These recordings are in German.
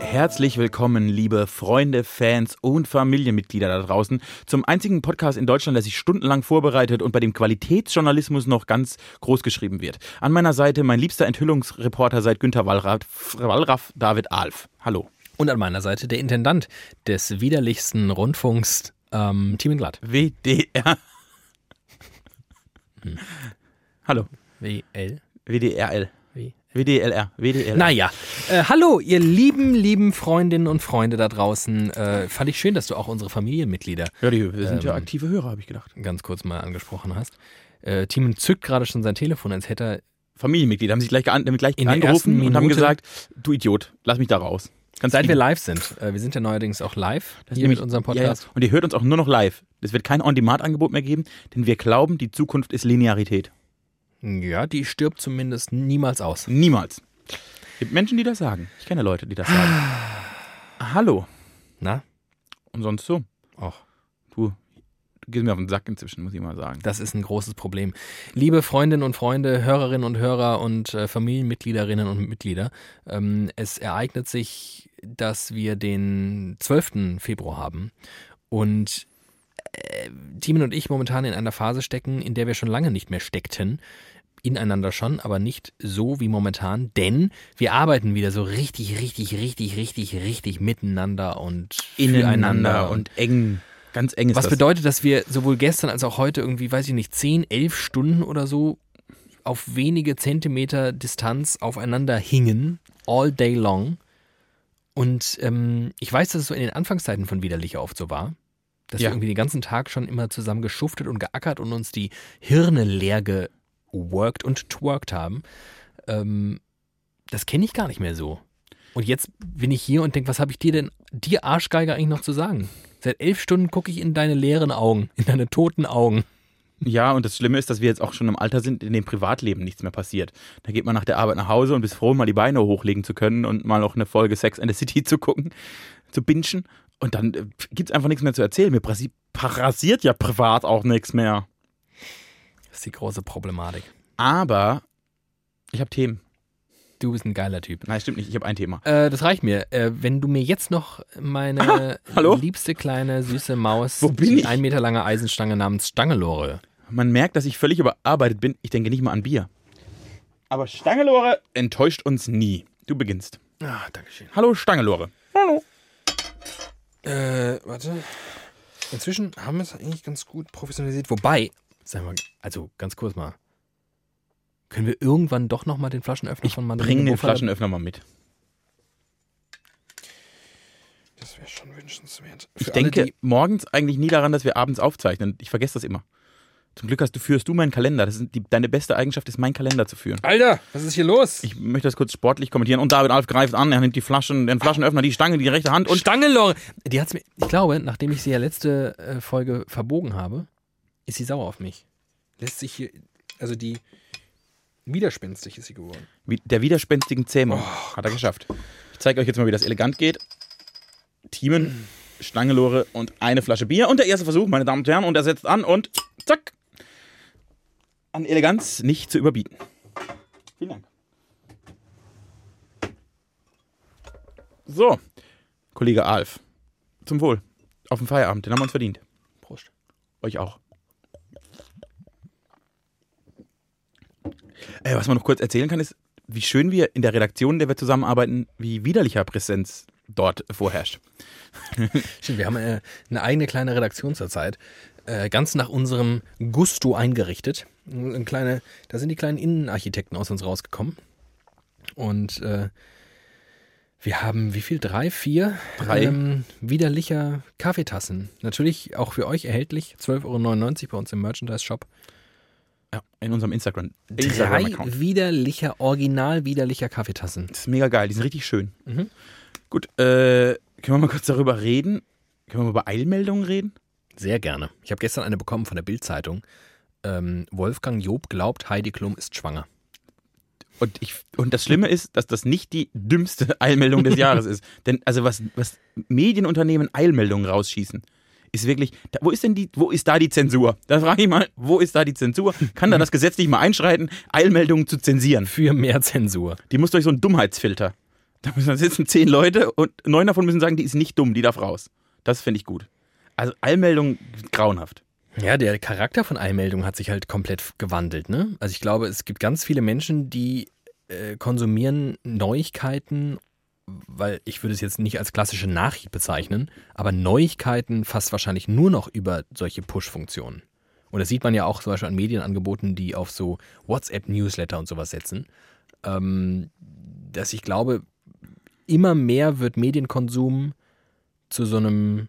Herzlich willkommen, liebe Freunde, Fans und Familienmitglieder da draußen, zum einzigen Podcast in Deutschland, der sich stundenlang vorbereitet und bei dem Qualitätsjournalismus noch ganz groß geschrieben wird. An meiner Seite mein liebster Enthüllungsreporter seit Günter Wallraff, Wallraff David Alf. Hallo. Und an meiner Seite der Intendant des widerlichsten Rundfunks, ähm, Team Glatt. WDR. Hm. Hallo. WL? WDRL. WDLR. WDLR. Naja, äh, hallo, ihr lieben, lieben Freundinnen und Freunde da draußen. Äh, fand ich schön, dass du auch unsere Familienmitglieder Ja, die, wir sind ja Ähm, aktive Hörer, habe ich gedacht. ganz kurz mal angesprochen hast. Äh, Timon zückt gerade schon sein Telefon, als hätte er Familienmitglieder haben sich gleich, gean- gleich In angerufen und haben gesagt, du Idiot, lass mich da raus. Ganz Seit wir live sind, äh, wir sind ja neuerdings auch live Das hier nämlich- mit unserem Podcast. ja. Und ihr hört uns auch nur noch live. Es wird kein On-Demand-Angebot mehr geben, denn wir glauben, die Zukunft ist Linearität. Ja. die stirbt zumindest niemals aus. Niemals. Es gibt Menschen, die das sagen. Ich kenne Leute, die das sagen. Hallo. Na? Und sonst so. Och. Du, du gehst mir auf den Sack inzwischen, muss ich mal sagen. Das ist ein großes Problem. Liebe Freundinnen und Freunde, Hörerinnen und Hörer und äh, Familienmitgliederinnen und Mitglieder, ähm, es ereignet sich, dass wir den 12. Februar haben und äh, Timon und ich momentan in einer Phase stecken, in der wir schon lange nicht mehr steckten. Ineinander schon, aber nicht so wie momentan, denn wir arbeiten wieder so richtig, richtig, richtig, richtig, richtig miteinander und Ineinander füreinander und eng. Ganz eng ist was das. bedeutet, dass wir sowohl gestern als auch heute irgendwie, weiß ich nicht, 10, 11 Stunden oder so auf wenige Zentimeter Distanz aufeinander hingen, all day long. Und ähm, ich weiß, dass es so in den Anfangszeiten von Widerlicher oft so war, dass Ja. wir irgendwie den ganzen Tag schon immer zusammen geschuftet und geackert und uns die Hirne leer geworkt und twerkt haben. Ähm, das kenne ich gar nicht mehr so. Und jetzt bin ich hier und denke, was habe ich dir denn, dir Arschgeiger eigentlich noch zu sagen? Seit elf Stunden gucke ich in deine leeren Augen, in deine toten Augen. Ja, und das Schlimme ist, dass wir jetzt auch schon im Alter sind, in dem Privatleben nichts mehr passiert. Da geht man nach der Arbeit nach Hause und ist froh, mal die Beine hochlegen zu können und mal noch eine Folge Sex and the City zu gucken, zu bingen. Und dann äh, gibt's einfach nichts mehr zu erzählen. Mir parasiert ja privat auch nichts mehr. Das ist die große Problematik. Aber ich habe Themen. Du bist ein geiler Typ. Nein, stimmt nicht. Ich habe ein Thema. Äh, das reicht mir. Äh, wenn du mir jetzt noch meine hallo? liebste kleine süße Maus, Wo bin die ich? ein Meter lange Eisenstange namens Stangelore. Man merkt, dass ich völlig überarbeitet bin. Ich denke nicht mal an Bier. Aber Stangelore enttäuscht uns nie. Du beginnst. Ah, Dankeschön. Hallo Stangelore. Hallo. Äh, warte. Inzwischen haben wir es eigentlich ganz gut professionalisiert. Wobei, sag mal, also ganz kurz mal. Können wir irgendwann doch nochmal den Flaschenöffner von Mandarine Bring den Buffalo- Flaschenöffner mal mit. Das wäre schon wünschenswert. Ich Für alle, denke morgens eigentlich nie daran, dass wir abends aufzeichnen. Ich vergesse das immer. Zum Glück hast du, führst du meinen Kalender. Das ist die, deine beste Eigenschaft ist, meinen Kalender zu führen. Alter, was ist hier los? Ich möchte das kurz sportlich kommentieren. Und David Alf greift an, er nimmt die Flaschen, den Flaschenöffner, die Stange, die rechte Hand und Stangelore. Die hat's mir, ich glaube, nachdem ich sie ja letzte äh, Folge verbogen habe, ist sie sauer auf mich. Lässt sich hier, also die, widerspenstig ist sie geworden. der widerspenstigen Zähmung hat er geschafft. Ich zeige euch jetzt mal, wie das elegant geht. Teamen, Stangelore und eine Flasche Bier. Und der erste Versuch, meine Damen und Herren, und er setzt an und zack. An Eleganz nicht zu überbieten. Vielen Dank. So, Kollege Alf. Zum Wohl. Auf den Feierabend, den haben wir uns verdient. Prost. Euch auch. Äh, was man noch kurz erzählen kann, ist, wie schön wir in der Redaktion, in der wir zusammenarbeiten, wie widerlicher Präsenz dort vorherrscht. Stimmt, wir haben äh, eine eigene kleine Redaktion zurzeit. Äh, ganz nach unserem Gusto eingerichtet. Eine kleine, da sind die kleinen Innenarchitekten aus uns rausgekommen. Und äh, wir haben wie viel? Drei, vier? Drei. Ähm, widerlicher Kaffeetassen. Natürlich auch für euch erhältlich. 12,99 Euro bei uns im Merchandise-Shop. Ja, in unserem Instagram. Drei Instagram-Account. widerlicher, original widerlicher Kaffeetassen. Das ist mega geil, die sind richtig schön. Mhm. Gut, äh, können wir mal kurz darüber reden? Können wir mal über Eilmeldungen reden? Sehr gerne. Ich habe gestern eine bekommen von der Bild-Zeitung. Ähm, Wolfgang Job glaubt, Heidi Klum ist schwanger. Und, ich, und das Schlimme ist, dass das nicht die dümmste Eilmeldung des Jahres ist. Denn also was, was Medienunternehmen Eilmeldungen rausschießen, ist wirklich, da, wo ist denn die, wo ist da die Zensur? Da frage ich mal, wo ist da die Zensur? Kann da das Gesetz nicht mal einschreiten, Eilmeldungen zu zensieren? Für mehr Zensur. Die muss durch so einen Dummheitsfilter. Da müssen da sitzen zehn Leute und neun davon müssen sagen, die ist nicht dumm, die darf raus. Das finde ich gut. Also Eilmeldungen grauenhaft. Ja, der Charakter von Eilmeldungen hat sich halt komplett gewandelt. Ne? Also ich glaube, es gibt ganz viele Menschen, die äh, konsumieren Neuigkeiten, weil ich würde es jetzt nicht als klassische Nachricht bezeichnen, aber Neuigkeiten fast wahrscheinlich nur noch über solche Push-Funktionen. Und das sieht man ja auch zum Beispiel an Medienangeboten, die auf so WhatsApp-Newsletter und sowas setzen. Ähm, dass ich glaube, immer mehr wird Medienkonsum zu so einem,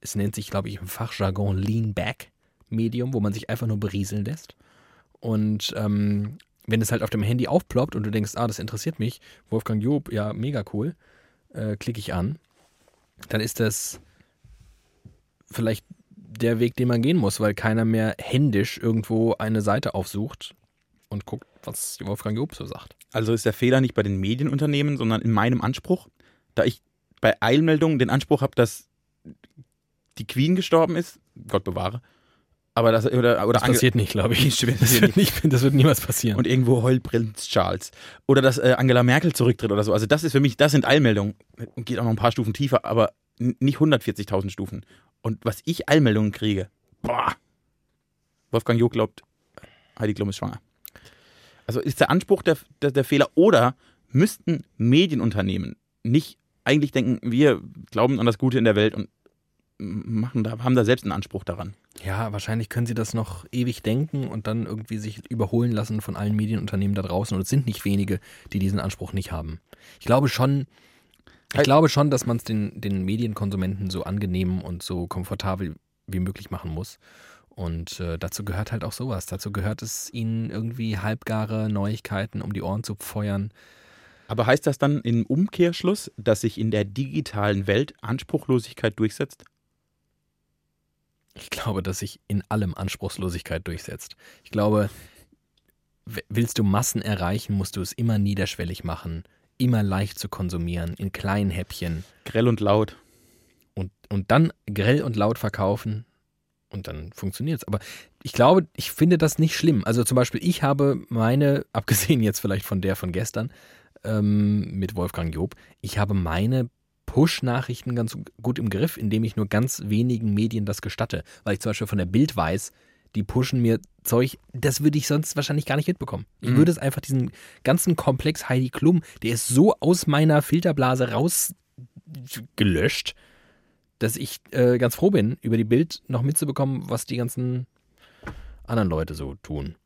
es nennt sich, glaube ich, im Fachjargon Lean-Back-Medium, wo man sich einfach nur berieseln lässt. Und ähm, wenn es halt auf dem Handy aufploppt und du denkst, ah, das interessiert mich, Wolfgang Job, ja, mega cool, äh, klicke ich an, dann ist das vielleicht der Weg, den man gehen muss, weil keiner mehr händisch irgendwo eine Seite aufsucht und guckt, was Wolfgang Job so sagt. Also ist der Fehler nicht bei den Medienunternehmen, sondern in meinem Anspruch, da ich bei Eilmeldungen den Anspruch habe, dass die Queen gestorben ist, Gott bewahre, aber das oder, oder das passiert nicht, glaube ich. Das wird, nicht, das wird niemals passieren. Und irgendwo heult Prinz Charles. Oder dass äh, Angela Merkel zurücktritt oder so. Also das ist für mich, das sind Eilmeldungen. Geht auch noch ein paar Stufen tiefer, aber nicht 140.000 Stufen. Und was ich Eilmeldungen kriege, boah. Wolfgang Jo glaubt, Heidi Klum ist schwanger. Also ist der Anspruch der, der, der Fehler oder müssten Medienunternehmen nicht eigentlich denken, wir glauben an das Gute in der Welt und machen da, haben da selbst einen Anspruch daran. Ja, wahrscheinlich können sie das noch ewig denken und dann irgendwie sich überholen lassen von allen Medienunternehmen da draußen. Und es sind nicht wenige, die diesen Anspruch nicht haben. Ich glaube schon, ich glaube schon, dass man es den, den Medienkonsumenten so angenehm und so komfortabel wie möglich machen muss. Und äh, dazu gehört halt auch sowas. Dazu gehört es ihnen irgendwie halbgare Neuigkeiten um die Ohren zu feuern. Aber heißt das dann im Umkehrschluss, dass sich in der digitalen Welt Anspruchlosigkeit durchsetzt? Ich glaube, dass sich in allem Anspruchslosigkeit durchsetzt. Ich glaube, willst du Massen erreichen, musst du es immer niederschwellig machen, immer leicht zu konsumieren, in kleinen Häppchen. Grell und laut. Und, und dann grell und laut verkaufen und dann funktioniert es. Aber ich glaube, ich finde das nicht schlimm. Also zum Beispiel, ich habe meine, abgesehen jetzt vielleicht von der von gestern ähm, mit Wolfgang Job, ich habe meine Push-Nachrichten ganz gut im Griff, indem ich nur ganz wenigen Medien das gestatte. Weil ich zum Beispiel von der Bild weiß, die pushen mir Zeug, das würde ich sonst wahrscheinlich gar nicht mitbekommen. Ich mhm. würde es einfach diesen ganzen Komplex Heidi Klum, der ist so aus meiner Filterblase rausgelöscht, dass ich äh, ganz froh bin, über die Bild noch mitzubekommen, was die ganzen anderen Leute so tun.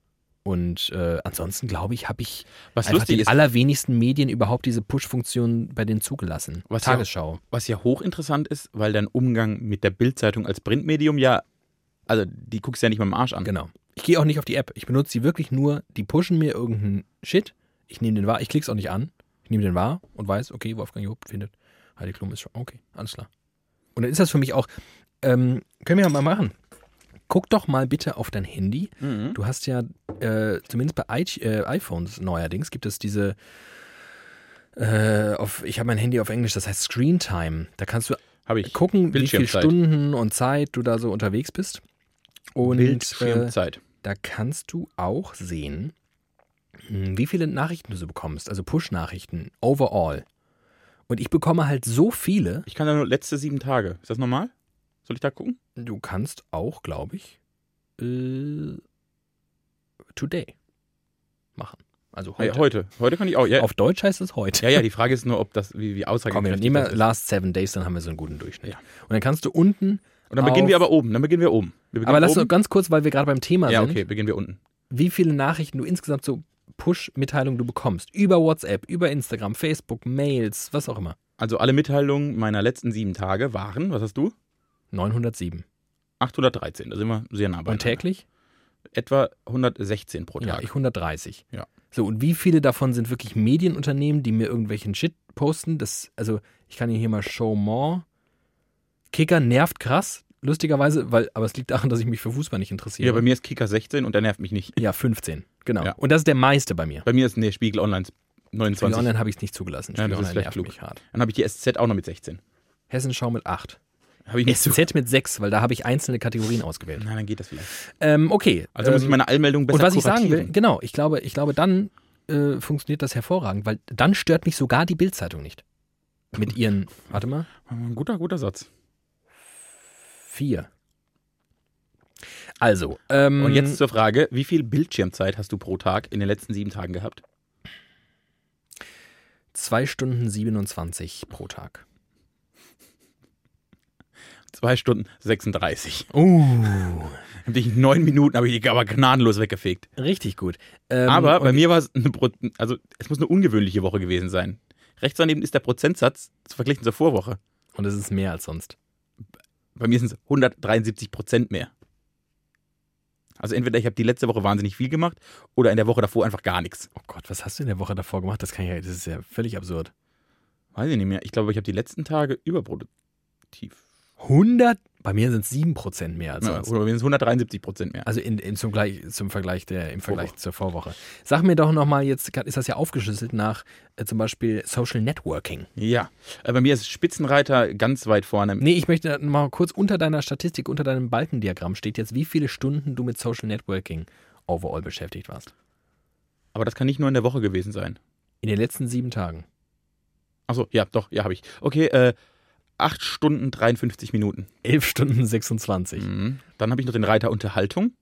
Und äh, ansonsten glaube ich, habe ich was einfach den ist, allerwenigsten Medien überhaupt diese Push-Funktion bei denen zugelassen. Was Tagesschau. Ja, was ja hochinteressant ist, weil dein Umgang mit der Bildzeitung als Printmedium ja, also die guckst du ja nicht mal im Arsch an. Genau. Ich gehe auch nicht auf die App. Ich benutze sie wirklich nur, die pushen mir irgendeinen Shit. Ich nehme den wahr, ich klicke es auch nicht an. Ich nehme den wahr und weiß, okay, Wolfgang Job findet, Heidi Klum ist schon, okay, alles klar. Und dann ist das für mich auch, ähm, können wir ja mal machen guck doch mal bitte auf dein Handy. Mhm. Du hast ja, äh, zumindest bei I äh, iPhones neuerdings, gibt es diese, äh, auf, ich habe mein Handy auf Englisch, das heißt Screen Time. Da kannst du gucken, wie viele Stunden und Zeit du da so unterwegs bist. Und Bildschirmzeit. Äh, da kannst du auch sehen, hm, wie viele Nachrichten du so bekommst, also Push-Nachrichten, overall. Und ich bekomme halt so viele. Ich kann ja nur letzte sieben Tage. Ist das normal? Soll ich da gucken? Du kannst auch, glaube ich, äh, Today machen. Also heute. Ja, heute. Heute kann ich auch. Ja. Auf Deutsch heißt es heute. Ja, ja, die Frage ist nur, ob das, wie, wie aussagekräftig Komm, wir nehmen Last Seven Days, dann haben wir so einen guten Durchschnitt. Ja. Und dann kannst du unten. Und dann beginnen wir aber oben. Dann beginnen wir oben. Wir aber lass uns ganz kurz, weil wir gerade beim Thema sind. Ja, okay, beginnen wir unten. Wie viele Nachrichten du insgesamt so Push-Mitteilungen du bekommst. Über WhatsApp, über Instagram, Facebook, Mails, was auch immer. Also alle Mitteilungen meiner letzten sieben Tage waren, was hast du? 907. 813, da sind wir sehr nah bei. Und täglich? Etwa 116 pro Tag. Ja, ich 130. Ja. So, und wie viele davon sind wirklich Medienunternehmen, die mir irgendwelchen Shit posten? Das, also, ich kann hier mal Show More. Kicker nervt krass. lustigerweise, weil, aber es liegt daran, dass ich mich für Fußball nicht interessiere. Ja, bei mir ist Kicker 16 und der nervt mich nicht. Ja, 15, genau. Ja. Und das ist der meiste bei mir. Bei mir ist nee, Spiegel Online Spiegel 29. Online habe ich es nicht zugelassen. Ja, Spiegel das ist Online vielleicht nervt klug. mich hart. Dann habe ich die SZ auch noch mit 16. Hessenschau mit 8. Habe ich nicht. SZ mit 6, weil da habe ich einzelne Kategorien ausgewählt. Na, dann geht das vielleicht. Ähm, okay. Also muss ich ähm, meine Allmeldung besser Und was ich sagen will, genau, ich glaube, ich glaube, dann äh, funktioniert das hervorragend, weil dann stört mich sogar die Bildzeitung nicht. Mit ihren, warte mal, Ein guter, guter Satz. vier. Also, ähm, Und jetzt zur Frage, wie viel Bildschirmzeit hast du pro Tag in den letzten sieben Tagen gehabt? zwei Stunden 27 pro Tag. Zwei Stunden 36. Uh, Hab dich in neun Minuten, habe ich dich aber gnadenlos weggefegt. richtig gut. Ähm, aber bei mir war es eine, Pro- also es muss eine ungewöhnliche Woche gewesen sein. Rechts daneben ist der Prozentsatz verglichen zur Vorwoche. Und es ist mehr als sonst. Bei mir sind es 173 Prozent mehr. Also entweder ich habe die letzte Woche wahnsinnig viel gemacht oder in der Woche davor einfach gar nichts. Oh Gott, was hast du in der Woche davor gemacht? Das kann ja, das ist ja völlig absurd. Weiß ich nicht mehr. Ich glaube, ich habe die letzten Tage überproduktiv. 100? Bei mir sind es 7% mehr als Ja, sonst. oder wenigstens 173 Prozent mehr. Also in, in, zum, Gleich, zum Vergleich, der, im Vergleich zur Vorwoche. Sag mir doch nochmal, jetzt ist das ja aufgeschlüsselt nach äh, zum Beispiel Social Networking. Ja. Äh, Bei mir ist Spitzenreiter ganz weit vorne. Nee, ich möchte mal kurz unter deiner Statistik, unter deinem Balkendiagramm steht jetzt, wie viele Stunden du mit Social Networking overall beschäftigt warst. Aber das kann nicht nur in der Woche gewesen sein. In den letzten sieben Tagen. Achso, ja, doch, ja, habe ich. Okay, äh, 8 Stunden 53 Minuten. 11 Stunden 26. Mhm. Dann habe ich noch den Reiter Unterhaltung.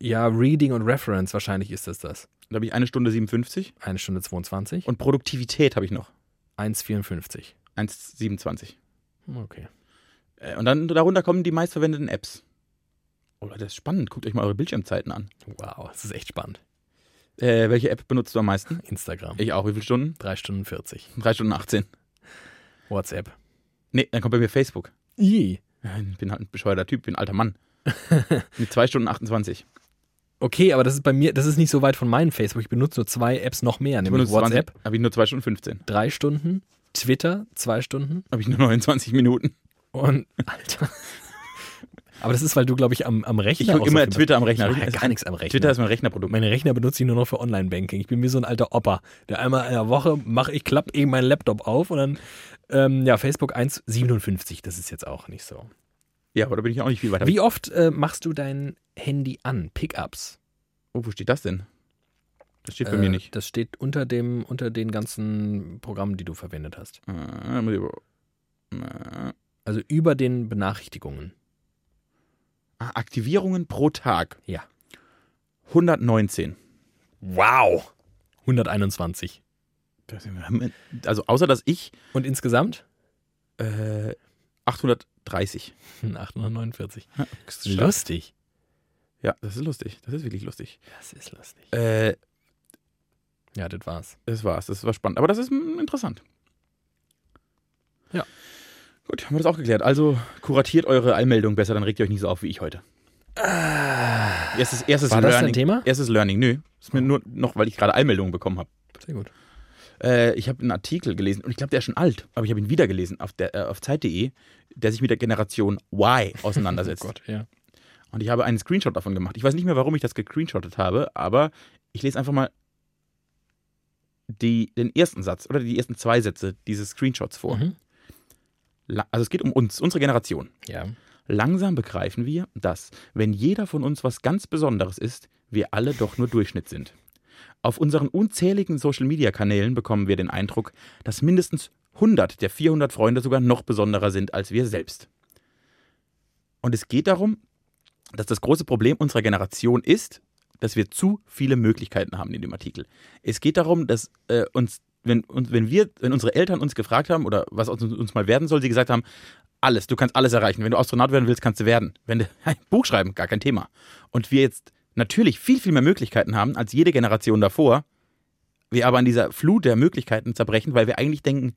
Ja, Reading und Reference, wahrscheinlich ist das das. Da habe ich eine Stunde 57. Eine Stunde 22. Und Produktivität habe ich noch. 1,54. 1,27. Okay. Äh, Und dann darunter kommen die meistverwendeten Apps. Oh, Leute, das ist spannend. Guckt euch mal eure Bildschirmzeiten an. Wow, das ist echt spannend. Äh, welche App benutzt du am meisten? Instagram. Ich auch. Wie viele Stunden? 3 Stunden 40. 3 Stunden 18. WhatsApp. Nee, dann kommt bei mir Facebook. I. Ich bin halt ein bescheuerter Typ, bin ein alter Mann. Mit 2 Stunden 28. Okay, aber das ist bei mir, das ist nicht so weit von meinem Facebook. Ich benutze nur zwei Apps noch mehr, Ich nämlich WhatsApp, 20, habe ich nur 2 Stunden 15. drei Stunden, Twitter, zwei Stunden Habe ich nur 29 Minuten. und Alter. Aber das ist, weil du, glaube ich, am, am Rechner. Ich gucke so immer Twitter am Rechner. Ich ja gar nichts am Rechner. Twitter ist mein Rechnerprodukt. Meine Rechner benutze ich nur noch für Online-Banking. Ich bin wie so ein alter Opa, der einmal in der Woche mache ich, klappe eben meinen Laptop auf und dann, ähm, ja, Facebook 1,57. Das ist jetzt auch nicht so. Ja, aber da bin ich auch nicht viel weiter. Wie oft äh, machst du dein Handy an? Pickups? Oh, wo steht das denn? Das steht bei Äh, mir nicht. Das steht unter, dem, unter den ganzen Programmen, die du verwendet hast. Äh, äh, Also über den Benachrichtigungen. ah, Aktivierungen pro Tag. Ja. 119. Wow! 121. Das- Also außer dass ich Und insgesamt? äh, 830. 849. Das ist stark. Lustig. Ja, das ist lustig. Das ist wirklich lustig. Das ist lustig. Äh, Ja, das war's. das war's. Das war spannend. Aber das ist mm, interessant. Ja. Gut, haben wir das auch geklärt. Also kuratiert eure Allmeldung besser, dann regt ihr euch nicht so auf wie ich heute. Erstes, erstes War das Learning. dein Thema? Erstes Learning, nö. Ist mir nur noch, weil ich gerade Allmeldungen bekommen habe. Sehr gut. Äh, ich habe einen Artikel gelesen und ich glaube, der ist schon alt, aber ich habe ihn wieder gelesen auf, der, äh, auf Zeit.de, der sich mit der Generation Y auseinandersetzt. Oh Gott, ja. Und ich habe einen Screenshot davon gemacht. Ich weiß nicht mehr, warum ich das gescreenshottet habe, aber ich lese einfach mal die, den ersten Satz oder die ersten zwei Sätze dieses Screenshots vor. Mhm. Also es geht um uns, unsere Generation. Ja. Langsam begreifen wir, dass, wenn jeder von uns was ganz Besonderes ist, wir alle doch nur Durchschnitt sind. Auf unseren unzähligen Social-Media-Kanälen bekommen wir den Eindruck, dass mindestens 100 der 400 Freunde sogar noch besonderer sind als wir selbst. Und es geht darum, dass das große Problem unserer Generation ist, dass wir zu viele Möglichkeiten haben in dem Artikel. Es geht darum, dass äh, uns, wenn, uns, wenn wir, wenn unsere Eltern uns gefragt haben oder was uns, uns mal werden soll, sie gesagt haben, alles, du kannst alles erreichen. Wenn du Astronaut werden willst, kannst du werden. Wenn du ein Buch schreiben, gar kein Thema. Und wir jetzt natürlich viel, viel mehr Möglichkeiten haben als jede Generation davor, wir aber an dieser Flut der Möglichkeiten zerbrechen, weil wir eigentlich denken,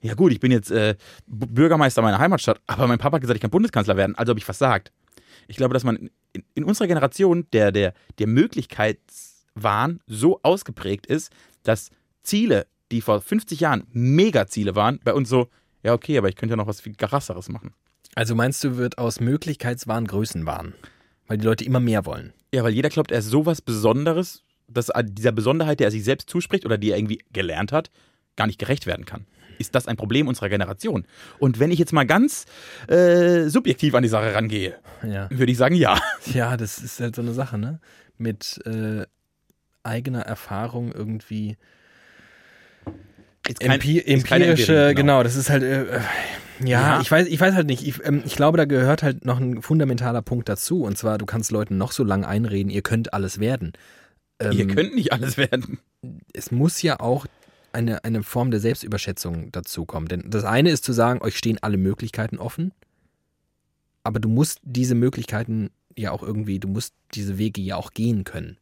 ja gut, ich bin jetzt äh, Bürgermeister meiner Heimatstadt, aber mein Papa hat gesagt, ich kann Bundeskanzler werden, also habe ich versagt. Ich glaube, dass man in, in unserer Generation der, der, der Möglichkeitswahn so ausgeprägt ist, dass Ziele, die vor 50 Jahren Megaziele waren, bei uns so, ja okay, aber ich könnte ja noch was viel krasseres machen. Also meinst du, wird aus Möglichkeitswahn Größenwahn? Weil die Leute immer mehr wollen. Ja, weil jeder glaubt, er ist sowas Besonderes, dass dieser Besonderheit, der er sich selbst zuspricht oder die er irgendwie gelernt hat, gar nicht gerecht werden kann. Ist das ein Problem unserer Generation? Und wenn ich jetzt mal ganz äh, subjektiv an die Sache rangehe, Ja. würde ich sagen, ja. Ja, das ist halt so eine Sache, ne? Mit äh, eigener Erfahrung irgendwie. Kein- Empi empirische, Empirie, genau. genau. das ist halt, äh, äh, ja, Ja. Ich, weiß, ich weiß halt nicht. Ich, ähm, ich glaube, da gehört halt noch ein fundamentaler Punkt dazu. Und zwar, du kannst Leuten noch so lange einreden, ihr könnt alles werden. Ähm, Ihr könnt nicht alles werden. es muss ja auch eine, eine Form der Selbstüberschätzung dazukommen. Denn das eine ist zu sagen, euch stehen alle Möglichkeiten offen, aber du musst diese Möglichkeiten ja auch irgendwie, du musst diese Wege ja auch gehen können.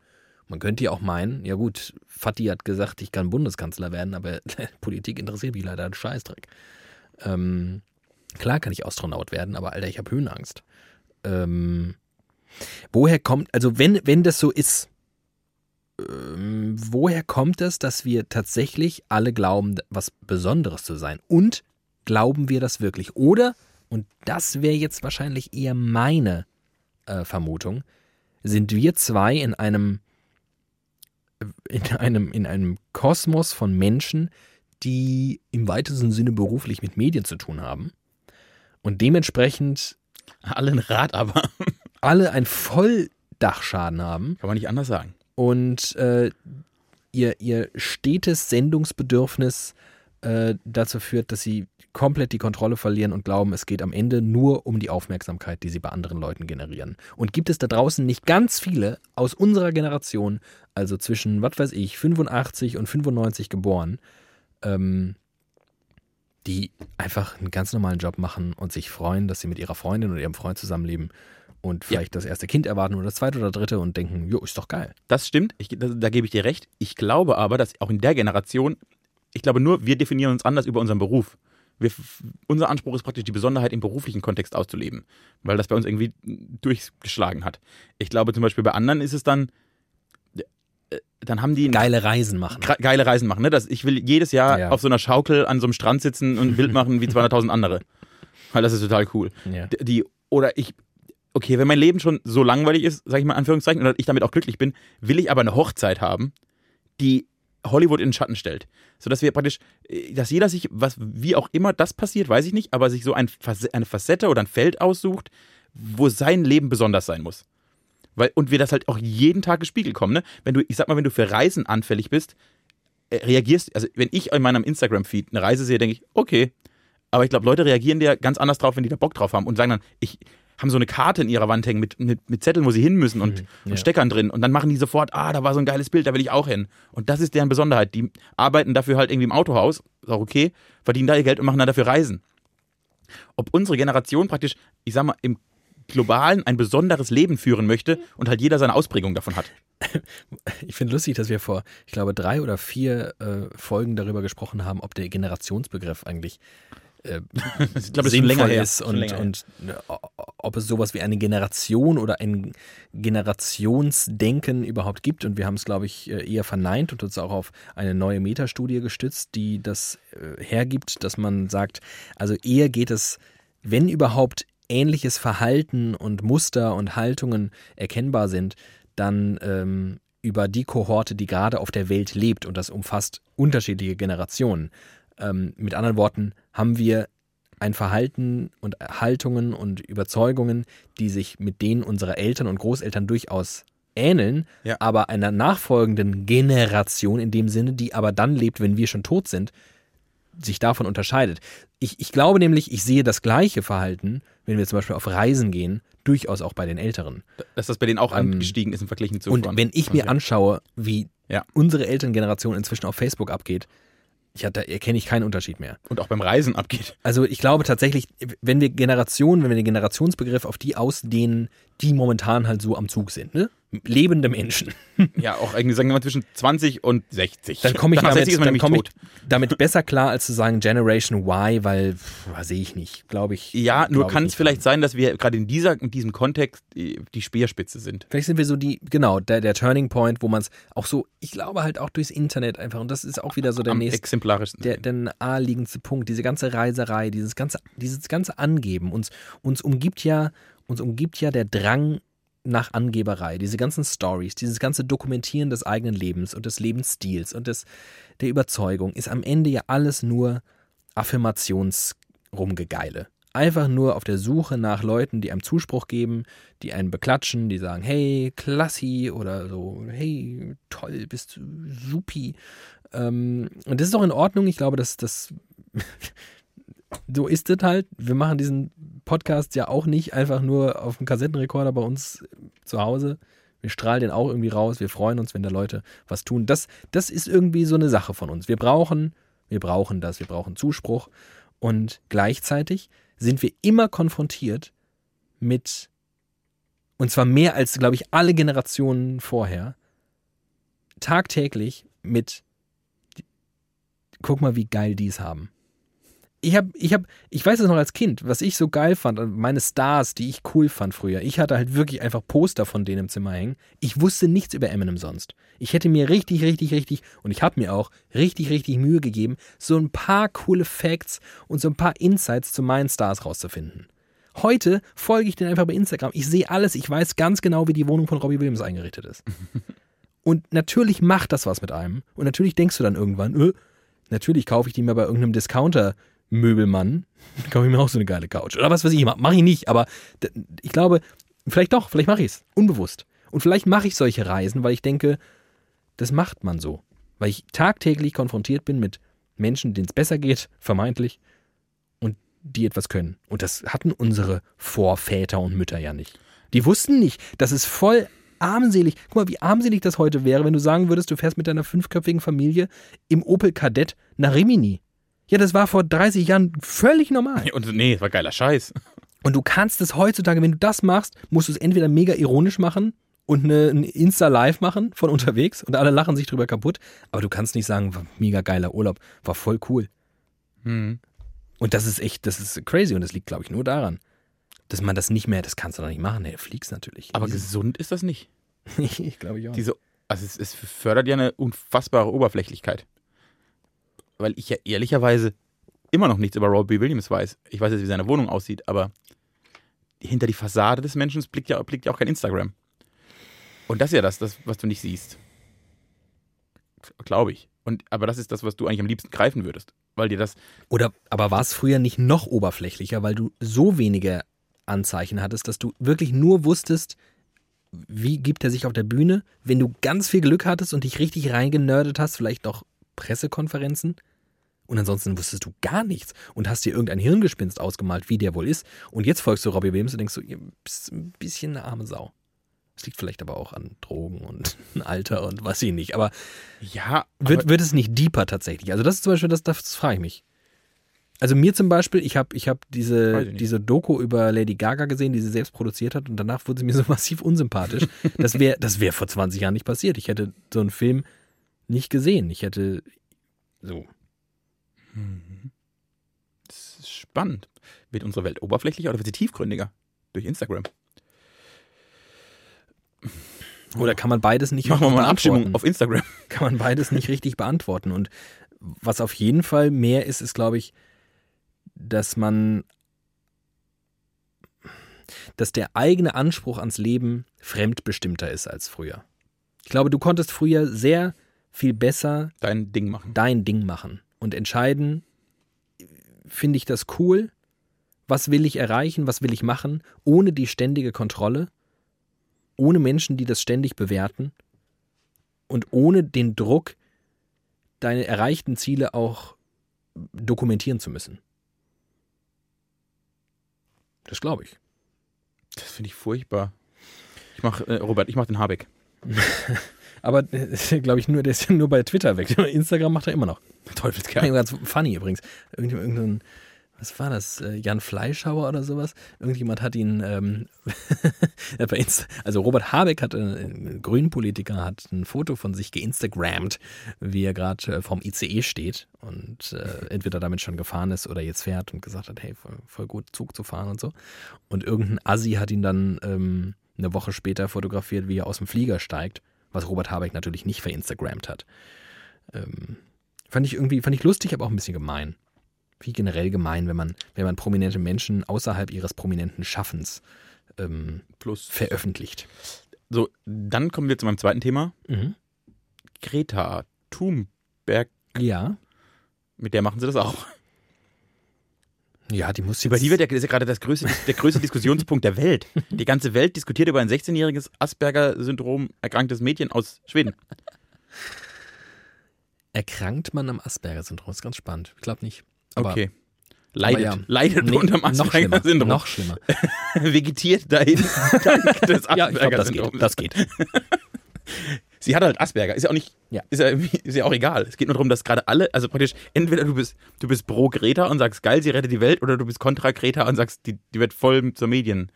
Man könnte ja auch meinen, ja gut, Fatih hat gesagt, ich kann Bundeskanzler werden, aber Politik interessiert mich leider einen Scheißdreck. Ähm, klar kann ich Astronaut werden, aber Alter, ich habe Höhenangst. Ähm, woher kommt, also wenn, wenn das so ist, ähm, woher kommt es, dass wir tatsächlich alle glauben, was Besonderes zu sein? Und glauben wir das wirklich? Oder, und das wäre jetzt wahrscheinlich eher meine äh, Vermutung, sind wir zwei in einem, in einem, in einem Kosmos von Menschen, die im weitesten Sinne beruflich mit Medien zu tun haben und dementsprechend Alle ein Rad aber. alle einen Volldachschaden haben Kann man nicht anders sagen. und äh, ihr, ihr stetes Sendungsbedürfnis äh, dazu führt, dass sie komplett die Kontrolle verlieren und glauben, es geht am Ende nur um die Aufmerksamkeit, die sie bei anderen Leuten generieren. Und gibt es da draußen nicht ganz viele aus unserer Generation, also zwischen, was weiß ich, 85 und 95 geboren, ähm, die einfach einen ganz normalen Job machen und sich freuen, dass sie mit ihrer Freundin oder ihrem Freund zusammenleben und vielleicht das erste Kind erwarten oder das zweite oder dritte und denken, jo, ist doch geil. Das stimmt, ich, da, da gebe ich dir recht. Ich glaube aber, dass auch in der Generation, ich glaube nur, wir definieren uns anders über unseren Beruf. Wir, unser Anspruch ist praktisch, die Besonderheit im beruflichen Kontext auszuleben, weil das bei uns irgendwie durchgeschlagen hat. Ich glaube zum Beispiel bei anderen ist es dann, äh, dann haben die Geile Reisen machen. geile Reisen machen. Ne? Das, ich will jedes Jahr Ja. auf so einer Schaukel an so einem Strand sitzen und Bild machen wie 200.000 andere. Weil das ist total cool. Ja. Die, oder ich, okay, wenn mein Leben schon so langweilig ist, sage ich mal in Anführungszeichen, oder ich damit auch glücklich bin, will ich aber eine Hochzeit haben, die Hollywood in den Schatten stellt. Sodass wir praktisch, äh, dass jeder sich, was, wie auch immer das passiert, weiß ich nicht, aber sich so ein, eine Facette oder ein Feld aussucht, wo sein Leben besonders sein muss. Weil, und wir das halt auch jeden Tag gespiegelt kommen, ne? Wenn du, ich sag mal, wenn du für Reisen anfällig bist, äh, reagierst, also wenn ich in meinem Instagram-Feed eine Reise sehe, denke ich, okay. Aber ich glaube, Leute reagieren dir ganz anders drauf, wenn die da Bock drauf haben und sagen dann, ich haben so eine Karte in ihrer Wand hängen mit, mit, mit Zetteln, wo sie hin müssen und, Mhm, und ja. Steckern drin. Und dann machen die sofort, ah, da war so ein geiles Bild, da will ich auch hin. Und das ist deren Besonderheit. Die arbeiten dafür halt irgendwie im Autohaus, ist auch okay, verdienen da ihr Geld und machen dann dafür Reisen. Ob unsere Generation praktisch, ich sag mal, im Globalen ein besonderes Leben führen möchte und halt jeder seine Ausprägung davon hat. Ich finde lustig, dass wir vor, ich glaube, drei oder vier äh, Folgen darüber gesprochen haben, ob der Generationsbegriff eigentlich äh, Ich glaube, ist sinnvoll länger her. ist Schon und, her. und äh, ob es sowas wie eine Generation oder ein Generationsdenken überhaupt gibt. Und wir haben es, glaube ich, äh, eher verneint und uns auch auf eine neue Metastudie gestützt, die das äh, hergibt, dass man sagt, also eher geht es, wenn überhaupt ähnliches Verhalten und Muster und Haltungen erkennbar sind, dann ähm, über die Kohorte, die gerade auf der Welt lebt und das umfasst unterschiedliche Generationen. Ähm, mit anderen Worten, haben wir ein Verhalten und Haltungen und Überzeugungen, die sich mit denen unserer Eltern und Großeltern durchaus ähneln, Ja. aber einer nachfolgenden Generation in dem Sinne, die aber dann lebt, wenn wir schon tot sind, sich davon unterscheidet. Ich, ich glaube nämlich, ich sehe das gleiche Verhalten, wenn wir zum Beispiel auf Reisen gehen, durchaus auch bei den Älteren. Dass das bei denen auch Ähm, angestiegen ist im Vergleich zu Und wenn ich mir anschaue, wie Ja. unsere Elterngeneration inzwischen auf Facebook abgeht, ich hatte, erkenne ich keinen Unterschied mehr. Und auch beim Reisen abgeht. Also ich glaube tatsächlich, wenn wir Generationen, wenn wir den Generationsbegriff auf die ausdehnen, die momentan halt so am Zug sind, ne? lebende Menschen. Ja, auch irgendwie sagen wir mal zwischen 20 und 60. Dann komme ich, damit, 60 ist man dann nämlich komm ich damit besser klar, als zu sagen Generation Y, weil pff, sehe ich nicht, glaube ich. Ja, nur kann es vielleicht sein, dass wir gerade in, dieser, in diesem Kontext die die Speerspitze sind. Vielleicht sind wir so die, genau, der, der Turning Point, wo man es auch so, ich glaube halt auch durchs Internet einfach, und das ist auch wieder so der Am nächste, exemplarischsten. der, der naheliegendste Punkt, diese ganze Reiserei, dieses ganze, dieses ganze Angeben. Uns, uns umgibt ja, uns umgibt ja der Drang nach Angeberei, diese ganzen Stories, dieses ganze Dokumentieren des eigenen Lebens und des Lebensstils und des, der Überzeugung ist am Ende ja alles nur Affirmationsrumgegeile. Einfach nur auf der Suche nach Leuten, die einem Zuspruch geben, die einen beklatschen, die sagen, hey, klassi oder so, hey, toll, bist du supi. Ähm, und das ist auch in Ordnung. Ich glaube, dass das so ist es halt. Wir machen diesen Podcast ja auch nicht einfach nur auf dem Kassettenrekorder bei uns zu Hause. Wir strahlen den auch irgendwie raus. Wir freuen uns, wenn da Leute was tun. Das, das ist irgendwie so eine Sache von uns. Wir brauchen, wir brauchen das. Wir brauchen Zuspruch. Und gleichzeitig sind wir immer konfrontiert mit, und zwar mehr als, glaube ich, alle Generationen vorher, tagtäglich mit, guck mal, wie geil die es haben ich habe, ich habe, ich weiß es noch als Kind, was ich so geil fand, meine Stars, die ich cool fand früher. Ich hatte halt wirklich einfach Poster von denen im Zimmer hängen. Ich wusste nichts über Eminem sonst. Ich hätte mir richtig, richtig, richtig, und ich habe mir auch richtig, richtig Mühe gegeben, so ein paar coole Facts und so ein paar Insights zu meinen Stars rauszufinden. Heute folge ich denen einfach bei Instagram. Ich sehe alles, ich weiß ganz genau, wie die Wohnung von Robbie Williams eingerichtet ist. und natürlich macht das was mit einem. Und natürlich denkst du dann irgendwann, äh, natürlich kaufe ich die mir bei irgendeinem Discounter Möbelmann, kaufe ich mir auch so eine geile Couch. Oder was weiß ich, mache ich nicht, aber ich glaube, vielleicht doch, vielleicht mache ich es, unbewusst. Und vielleicht mache ich solche Reisen, weil ich denke, das macht man so. Weil ich tagtäglich konfrontiert bin mit Menschen, denen es besser geht, vermeintlich, und die etwas können. Und das hatten unsere Vorväter und Mütter ja nicht. Die wussten nicht, das ist voll armselig. Guck mal, wie armselig das heute wäre, wenn du sagen würdest, du fährst mit deiner fünfköpfigen Familie im Opel Kadett nach Rimini. Ja, das war vor 30 Jahren völlig normal. Und nee, das war geiler Scheiß. Und du kannst es heutzutage, wenn du das machst, musst du es entweder mega ironisch machen und eine, ein Insta-Live machen von unterwegs und alle lachen sich drüber kaputt. Aber du kannst nicht sagen, war mega geiler Urlaub, war voll cool. Hm. Und das ist echt, das ist crazy und das liegt, glaube ich, nur daran, dass man das nicht mehr, das kannst du doch nicht machen. Nee, du fliegst natürlich. Aber gesund ist das nicht. ich glaube ich auch. Diese, also es, es fördert ja eine unfassbare Oberflächlichkeit weil ich ja ehrlicherweise immer noch nichts über Robbie Williams weiß. Ich weiß jetzt, wie seine Wohnung aussieht, aber hinter die Fassade des Menschen blickt ja, blickt ja auch kein Instagram. Und das ist ja das, das was du nicht siehst. Glaube ich. Und, aber das ist das, was du eigentlich am liebsten greifen würdest. Weil dir das. Oder, aber war es früher nicht noch oberflächlicher, weil du so wenige Anzeichen hattest, dass du wirklich nur wusstest, wie gibt er sich auf der Bühne? Wenn du ganz viel Glück hattest und dich richtig reingenördet hast, vielleicht noch Pressekonferenzen und ansonsten wusstest du gar nichts und hast dir irgendein Hirngespinst ausgemalt, wie der wohl ist. Und jetzt folgst du Robbie Williams und denkst so, ihr bist ein bisschen eine arme Sau. Das liegt vielleicht aber auch an Drogen und Alter und was ich nicht. Aber ja, wird, wird es nicht deeper tatsächlich? Also das ist zum Beispiel, das, das frage ich mich. Also mir zum Beispiel, ich habe ich hab diese, diese Doku über Lady Gaga gesehen, die sie selbst produziert hat und danach wurde sie mir so massiv unsympathisch. Das wäre das wär vor 20 Jahren nicht passiert. Ich hätte so einen Film nicht gesehen. Ich hätte so. Mhm. Das ist spannend. Wird unsere Welt oberflächlicher oder wird sie tiefgründiger? Durch Instagram. Oder kann man beides nicht Machen wir mal eine Abstimmung auf Instagram. Kann man beides nicht richtig beantworten. Und was auf jeden Fall mehr ist, ist, glaube ich, dass man, dass der eigene Anspruch ans Leben fremdbestimmter ist als früher. Ich glaube, du konntest früher sehr viel besser dein Ding machen. Dein Ding machen und entscheiden, finde ich das cool? Was will ich erreichen? Was will ich machen? Ohne die ständige Kontrolle, ohne Menschen, die das ständig bewerten und ohne den Druck, deine erreichten Ziele auch dokumentieren zu müssen. Das glaube ich. Das finde ich furchtbar. Ich mach, äh, Robert, ich mach den Habeck. Aber glaube ich nur, der ist nur bei Twitter weg. Instagram macht er immer noch. Teufelskerl. Ganz funny übrigens. Irgendein, was war das, äh, Jan Fleischhauer oder sowas? Irgendjemand hat ihn, ähm, also Robert Habeck hat, äh, ein Grünpolitiker, hat ein Foto von sich geinstagrammt, wie er gerade äh, vorm ICE steht und äh, entweder damit schon gefahren ist oder jetzt fährt und gesagt hat, hey, voll, voll gut Zug zu fahren und so. Und irgendein Assi hat ihn dann ähm, eine Woche später fotografiert, wie er aus dem Flieger steigt, was Robert Habeck natürlich nicht verinstagrammt hat. Ähm, fand ich irgendwie, fand ich lustig, aber auch ein bisschen gemein wie generell gemein, wenn man, wenn man prominente Menschen außerhalb ihres prominenten Schaffens ähm, Plus. veröffentlicht. So, dann kommen wir zu meinem zweiten Thema. Mhm. Greta Thunberg. Ja. Mit der machen sie das auch. Ja, die muss Über die wird ja, ist ja gerade das größte, der größte Diskussionspunkt der Welt. Die ganze Welt diskutiert über ein 16-jähriges Asperger-Syndrom erkranktes Mädchen aus Schweden. Erkrankt man am Asperger-Syndrom? Ist ganz spannend. Ich glaube nicht. Aber, okay. Leidet, ja, leidet nee, unter Asperger-Syndrom. Noch schlimmer. Vegetiert dahin dank des Asperger-Syndroms. Ja, das, geht, das geht. Sie hat halt Asperger, ist ja auch nicht, ja. Ist, ja, ist ja auch egal. Es geht nur darum, dass gerade alle, also praktisch, entweder du bist, du bist pro Greta und sagst, geil, sie rettet die Welt, oder du bist kontra Greta und sagst, die, die wird voll zur Medien.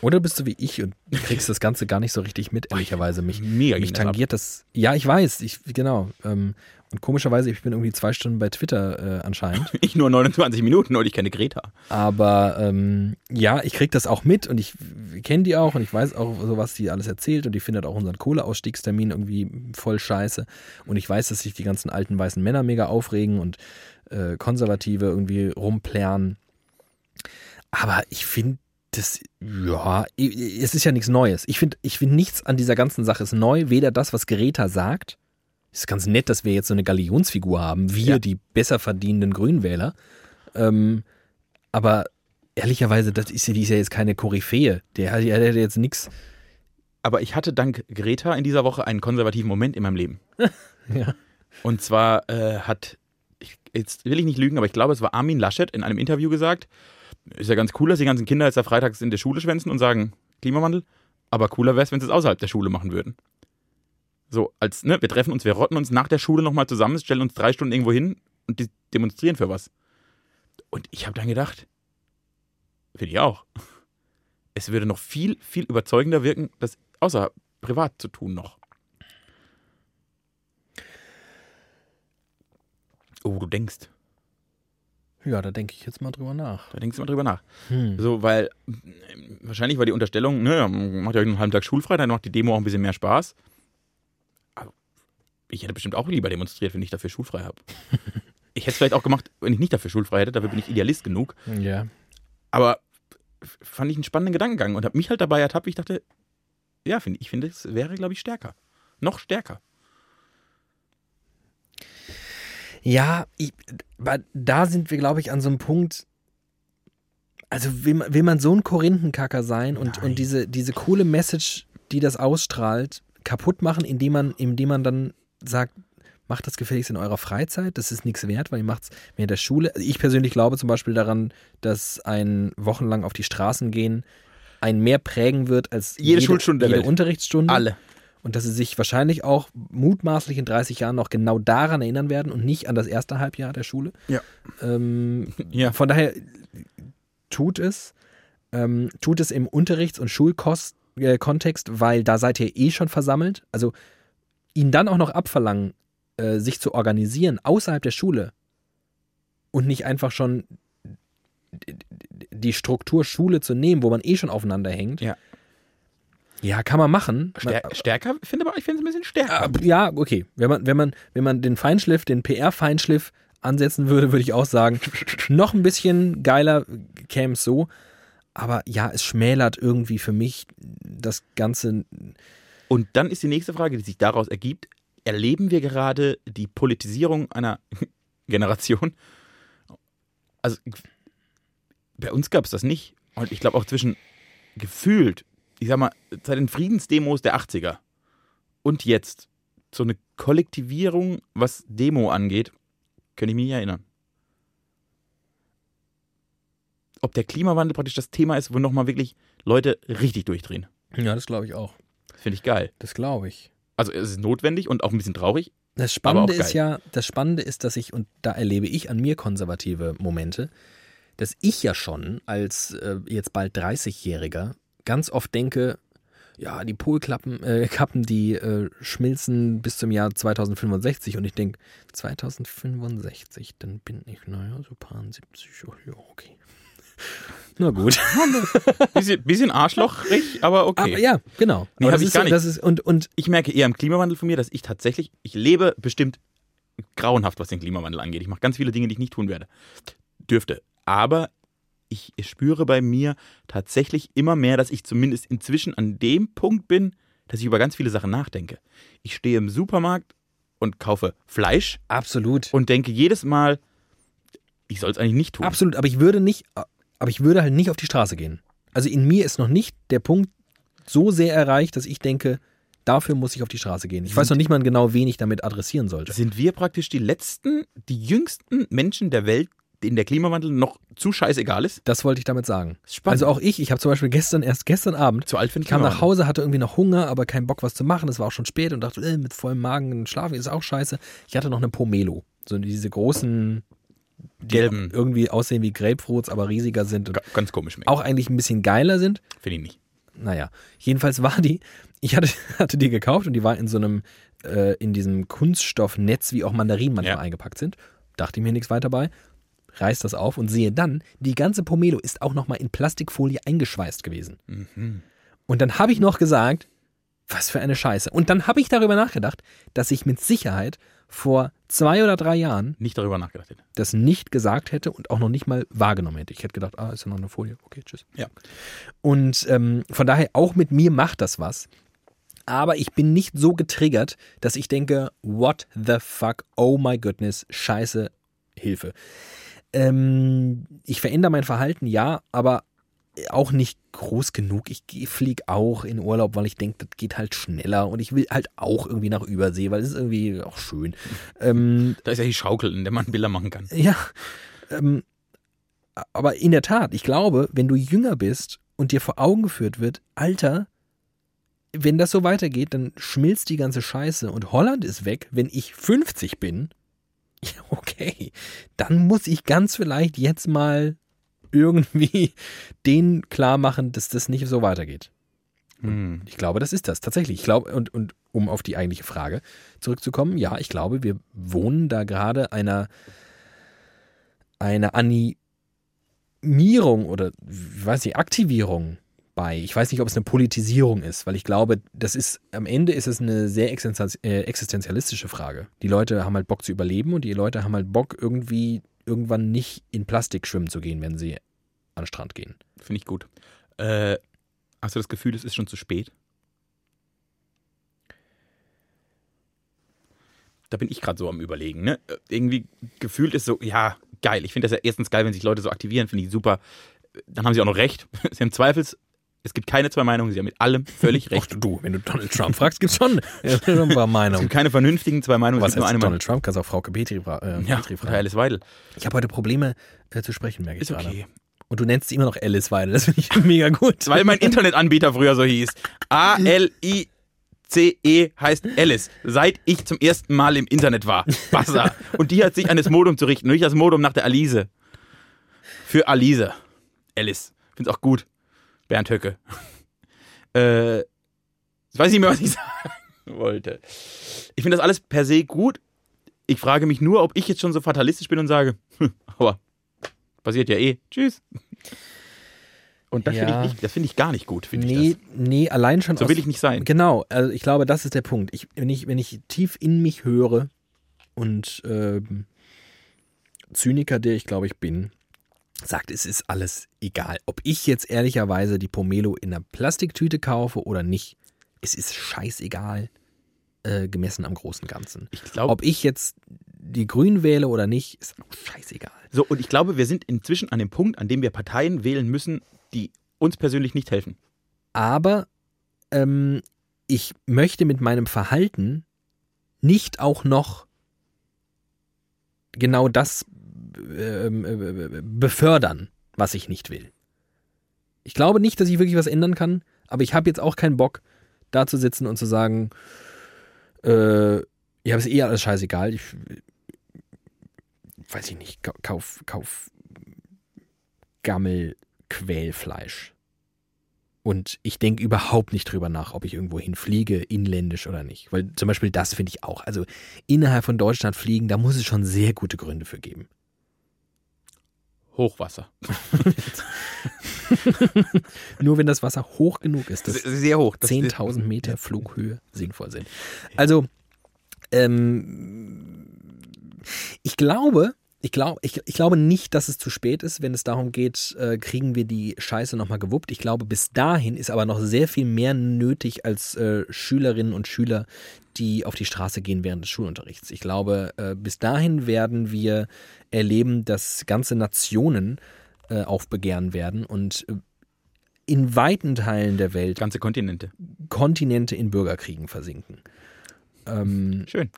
Oder bist du wie ich und kriegst das Ganze gar nicht so richtig mit, ehrlicherweise. Mich, Mega mich tangiert das. Ja, ich weiß, ich, genau. Ähm, und komischerweise, ich bin irgendwie zwei Stunden bei Twitter äh, anscheinend. Ich nur 29 Minuten und ich kenne Greta. Aber ähm, ja, ich kriege das auch mit und ich kenne die auch und ich weiß auch so, was die alles erzählt und die findet auch unseren Kohleausstiegstermin irgendwie voll scheiße. Und ich weiß, dass sich die ganzen alten weißen Männer mega aufregen und äh, Konservative irgendwie rumplärren. Aber ich finde das, ja, es ist ja nichts Neues. Ich finde ich find nichts an dieser ganzen Sache ist neu. Weder das, was Greta sagt, ist ganz nett, dass wir jetzt so eine Galionsfigur haben, wir, ja. die besser verdienenden Grünwähler. Ähm, aber ehrlicherweise, das ist, die ist ja jetzt keine Koryphäe. Der, der hat jetzt nichts. Aber ich hatte dank Greta in dieser Woche einen konservativen Moment in meinem Leben. ja. Und zwar äh, hat, ich, jetzt will ich nicht lügen, aber ich glaube, es war Armin Laschet in einem Interview gesagt, ist ja ganz cool, dass die ganzen Kinder jetzt da freitags in der Schule schwänzen und sagen, Klimawandel, aber cooler wäre es, wenn sie es außerhalb der Schule machen würden. So, als, ne, wir treffen uns, wir rotten uns nach der Schule nochmal zusammen, stellen uns drei Stunden irgendwo hin und die demonstrieren für was. Und ich habe dann gedacht, finde ich auch. Es würde noch viel, viel überzeugender wirken, das außer privat zu tun noch. Oh, du denkst. Ja, da denke ich jetzt mal drüber nach. Da denkst du mal drüber nach. Hm. So, weil wahrscheinlich war die Unterstellung, ne, macht ihr euch einen halben Tag schulfrei, dann macht die Demo auch ein bisschen mehr Spaß ich hätte bestimmt auch lieber demonstriert, wenn ich dafür schulfrei habe. ich hätte es vielleicht auch gemacht, wenn ich nicht dafür schulfrei hätte, dafür bin ich Idealist genug. Ja. Aber fand ich einen spannenden Gedankengang und habe mich halt dabei ertappt, wie ich dachte, ja, find, ich finde, es wäre, glaube ich, stärker. Noch stärker. Ja, ich, da sind wir, glaube ich, an so einem Punkt. Also will man, will man so ein Korinthenkacker sein und, und diese, diese coole Message, die das ausstrahlt, kaputt machen, indem man, indem man dann sagt, macht das gefälligst in eurer Freizeit, das ist nichts wert, weil ihr macht es während der Schule. Also ich persönlich glaube zum Beispiel daran, dass ein wochenlang auf die Straßen gehen ein mehr prägen wird als jede, jede Schulstunde, jede Unterrichtsstunde. Alle. Und dass sie sich wahrscheinlich auch mutmaßlich in 30 Jahren noch genau daran erinnern werden und nicht an das erste Halbjahr der Schule. Ja. Ähm, ja. Von daher tut es, ähm, tut es im Unterrichts- und Schulkontext, äh, weil da seid ihr eh schon versammelt. Also ihn dann auch noch abverlangen, äh, sich zu organisieren außerhalb der Schule und nicht einfach schon die Struktur Schule zu nehmen, wo man eh schon aufeinander hängt. Ja. Ja, kann man machen. Stär stärker, ich finde aber, ich finde es ein bisschen stärker. Äh, ja, okay. Wenn man, wenn man, wenn man den Feinschliff, den PR-Feinschliff ansetzen würde, würde ich auch sagen, noch ein bisschen geiler käme es so. Aber ja, es schmälert irgendwie für mich das Ganze und dann ist die nächste Frage, die sich daraus ergibt, erleben wir gerade die Politisierung einer Generation? Also bei uns gab es das nicht. Und ich glaube auch zwischen gefühlt, ich sag mal, seit den Friedensdemos der 80er und jetzt so eine Kollektivierung, was Demo angeht, kann ich mich nicht erinnern. Ob der Klimawandel praktisch das Thema ist, wo nochmal wirklich Leute richtig durchdrehen. Ja, das glaube ich auch. Finde ich geil. Das glaube ich. Also es ist notwendig und auch ein bisschen traurig. Das Spannende ist ja, das Spannende ist, dass ich, und da erlebe ich an mir konservative Momente, dass ich ja schon als äh, jetzt bald 30-Jähriger ganz oft denke, ja, die Polkappen, äh, Kappen, die äh, schmilzen bis zum Jahr 2065 und ich denke, 2065, dann bin ich, naja, so paar 70, oh, ja, okay. Na gut. bisschen, bisschen arschlochrig, aber okay. Aber ja, genau. Nee, Aber das ich ist gar nicht. Das ist, und, und ich merke eher im Klimawandel von mir, dass ich tatsächlich, ich lebe bestimmt grauenhaft, was den Klimawandel angeht. Ich mache ganz viele Dinge, die ich nicht tun werde. Dürfte. Aber ich spüre bei mir tatsächlich immer mehr, dass ich zumindest inzwischen an dem Punkt bin, dass ich über ganz viele Sachen nachdenke. Ich stehe im Supermarkt und kaufe Fleisch absolut. und denke jedes Mal, ich soll es eigentlich nicht tun. Absolut, aber ich würde nicht, aber ich würde halt nicht auf die Straße gehen. Also in mir ist noch nicht der Punkt so sehr erreicht, dass ich denke, dafür muss ich auf die Straße gehen. Ich weiß noch nicht mal genau, wen ich damit adressieren sollte. Sind wir praktisch die letzten, die jüngsten Menschen der Welt, denen der Klimawandel noch zu scheißegal ist? Das wollte ich damit sagen. Spannend. Also auch ich, ich habe zum Beispiel gestern, erst gestern Abend, zu alt für ich kam nach. Hause, hatte irgendwie noch Hunger, aber keinen Bock was zu machen. Es war auch schon spät und dachte, äh, mit vollem Magen schlafen ist auch scheiße. Ich hatte noch eine Pomelo. So diese großen, Gelben. irgendwie aussehen wie Grapefruits, aber riesiger sind und Ga- Ganz komisch, auch eigentlich ein bisschen geiler sind. Finde ich nicht. Naja, jedenfalls war die, ich hatte, hatte die gekauft und die war in so einem, äh, in diesem Kunststoffnetz, wie auch Mandarinen manchmal Ja. eingepackt sind. Dachte mir nichts weiter bei. Reiß das auf und sehe dann, die ganze Pomelo ist auch nochmal in Plastikfolie eingeschweißt gewesen. Mhm. Und dann habe ich noch gesagt, was für eine Scheiße. Und dann habe ich darüber nachgedacht, dass ich mit Sicherheit vor zwei oder drei Jahren Nicht darüber nachgedacht hätte. das nicht gesagt hätte und auch noch nicht mal wahrgenommen hätte. Ich hätte gedacht, ah, ist ja noch eine Folie. Okay, tschüss. Ja. Und ähm, von daher, auch mit mir macht das was. Aber ich bin nicht so getriggert, dass ich denke, what the fuck, oh my goodness, scheiße, Hilfe. Ähm, ich verändere mein Verhalten, ja, aber auch nicht groß genug. Ich fliege auch in Urlaub, weil ich denke, das geht halt schneller und ich will halt auch irgendwie nach Übersee, weil es ist irgendwie auch schön. Ähm, Da ist ja die Schaukel, in der man Bilder machen kann. ja, ähm, aber in der Tat, ich glaube, wenn du jünger bist und dir vor Augen geführt wird, Alter, wenn das so weitergeht, dann schmilzt die ganze Scheiße und Holland ist weg, wenn ich 50 bin. Ja, okay, dann muss ich ganz vielleicht jetzt mal irgendwie denen klar machen, dass das nicht so weitergeht. Hm. Ich glaube, das ist das tatsächlich. Ich glaube, und, und um auf die eigentliche Frage zurückzukommen, ja, ich glaube, wir wohnen da gerade einer, einer Animierung oder, ich weiß nicht, Aktivierung bei. Ich weiß nicht, ob es eine Politisierung ist, weil ich glaube, das ist, am Ende ist es eine sehr äh, existenzialistische Frage. Die Leute haben halt Bock zu überleben und die Leute haben halt Bock, irgendwie irgendwann nicht in Plastik schwimmen zu gehen, wenn sie an den Strand gehen. Finde ich gut. Äh, hast du das Gefühl, es ist schon zu spät? Da bin ich gerade so am Überlegen. Ne? Äh, Irgendwie gefühlt ist so, ja, geil. Ich finde das ja erstens geil, wenn sich Leute so aktivieren, finde ich super. Dann haben sie auch noch recht. Sie haben Zweifels. Es gibt keine zwei Meinungen, sie haben mit allem völlig Ach recht. du, wenn du Donald Trump fragst, gibt's schon ja, schon ein paar Es Meinungen. gibt keine vernünftigen zwei Meinungen, Was es gibt nur heißt eine Meinung. Donald Trump? Kannst auch Frauke Petri, äh, Ja, Petri fragen. Alice Weidel. Ich habe heute Probleme äh, zu sprechen, merke ich Ist gerade. okay. Und du nennst sie immer noch Alice Weidel. Das finde ich mega gut. Weil mein Internetanbieter früher so hieß. A-L-I-C-E heißt Alice. Seit ich zum ersten Mal im Internet war. Bassa. Und die hat sich an das Modem zu richten. Und nicht das Modem nach der Alice. Für Alice. Alice. Find's auch gut. Bernd Höcke. Äh, ich weiß nicht mehr, was ich sagen wollte. Ich finde das alles per se gut. Ich frage mich nur, ob ich jetzt schon so fatalistisch bin und sage, hm, aber passiert ja eh. Tschüss. Und das Ja. finde ich, nicht- das finde ich gar nicht gut, finde ich Nee, das. nee, allein schon So aus, will ich nicht sein. Genau, also ich glaube, das ist der Punkt. Ich, wenn, ich, wenn ich tief in mich höre und ähm, Zyniker, der ich glaube ich bin, sagt, es ist alles egal. Ob ich jetzt ehrlicherweise die Pomelo in einer Plastiktüte kaufe oder nicht, es ist scheißegal, äh, gemessen am großen Ganzen. Ich glaube, Ob ich jetzt die Grünen wähle oder nicht, ist auch scheißegal. so, und ich glaube, wir sind inzwischen an dem Punkt, an dem wir Parteien wählen müssen, die uns persönlich nicht helfen. Aber ähm, ich möchte mit meinem Verhalten nicht auch noch genau das äh, befördern, was ich nicht will. Ich glaube nicht, dass ich wirklich was ändern kann, aber ich habe jetzt auch keinen Bock, da zu sitzen und zu sagen, äh, ja, ist eh alles scheißegal. Ich weiß ich nicht, kau- kauf, kauf Gammelquälfleisch. Und ich denke überhaupt nicht drüber nach, ob ich irgendwo hinfliege, inländisch oder nicht. Weil zum Beispiel das finde ich auch. Also innerhalb von Deutschland fliegen, da muss es schon sehr gute Gründe für geben. Hochwasser. Nur wenn das Wasser hoch genug ist, dass Sehr hoch. Das- 10.000 Meter Flughöhe sinnvoll sind. Also, ähm, ich glaube, ich, glaub, ich, ich glaube nicht, dass es zu spät ist, wenn es darum geht, äh, kriegen wir die Scheiße nochmal gewuppt. Ich glaube, bis dahin ist aber noch sehr viel mehr nötig als äh, Schülerinnen und Schüler, die auf die Straße gehen während des Schulunterrichts. Ich glaube, äh, bis dahin werden wir erleben, dass ganze Nationen äh, aufbegehren werden und äh, in weiten Teilen der Welt Ganze Kontinente. Kontinente in Bürgerkriegen versinken. Ähm, Schön.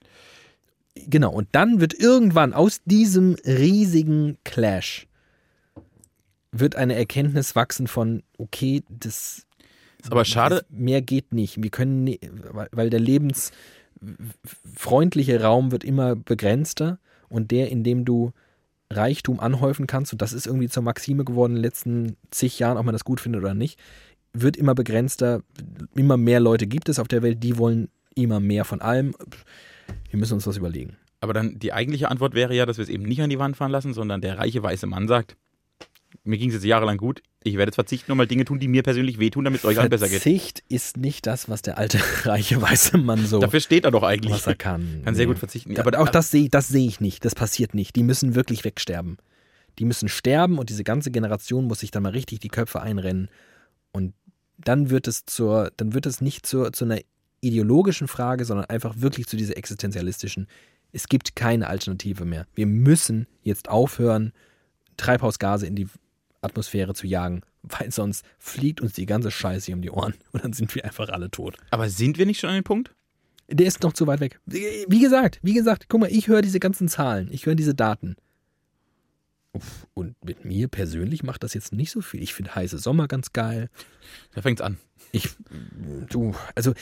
Genau, und dann wird irgendwann aus diesem riesigen Clash wird eine Erkenntnis wachsen von, okay, das Ist aber schade. mehr geht nicht. Wir können, nie- weil weil der lebensfreundliche Raum wird immer begrenzter und der, in dem du Reichtum anhäufen kannst, und das ist irgendwie zur Maxime geworden in den letzten zig Jahren, ob man das gut findet oder nicht, wird immer begrenzter. Immer mehr Leute gibt es auf der Welt, die wollen immer mehr von allem. Wir müssen uns was überlegen. Aber dann die eigentliche Antwort wäre ja, dass wir es eben nicht an die Wand fahren lassen, sondern der reiche weiße Mann sagt, mir ging es jetzt jahrelang gut, ich werde jetzt verzichten und mal Dinge tun, die mir persönlich wehtun, damit es euch allen besser geht. Verzicht ist nicht das, was der alte reiche weiße Mann so Dafür steht er doch eigentlich. was er kann. Kann sehr gut verzichten. Aber auch das sehe das sehe ich nicht. Das passiert nicht. Die müssen wirklich wegsterben. Die müssen sterben und diese ganze Generation muss sich dann mal richtig die Köpfe einrennen. Und dann wird es zur, dann wird es nicht zur, zu einer ideologischen Frage, sondern einfach wirklich zu dieser existenzialistischen. Es gibt keine Alternative mehr. Wir müssen jetzt aufhören, Treibhausgase in die Atmosphäre zu jagen, weil sonst fliegt uns die ganze Scheiße um die Ohren und dann sind wir einfach alle tot. Aber sind wir nicht schon an dem Punkt? Der ist noch zu weit weg. Wie gesagt, wie gesagt, guck mal, ich höre diese ganzen Zahlen, ich höre diese Daten. Uff, Und mit mir persönlich macht das jetzt nicht so viel. Ich finde heiße Sommer ganz geil. Da fängt's an. Ich, du, also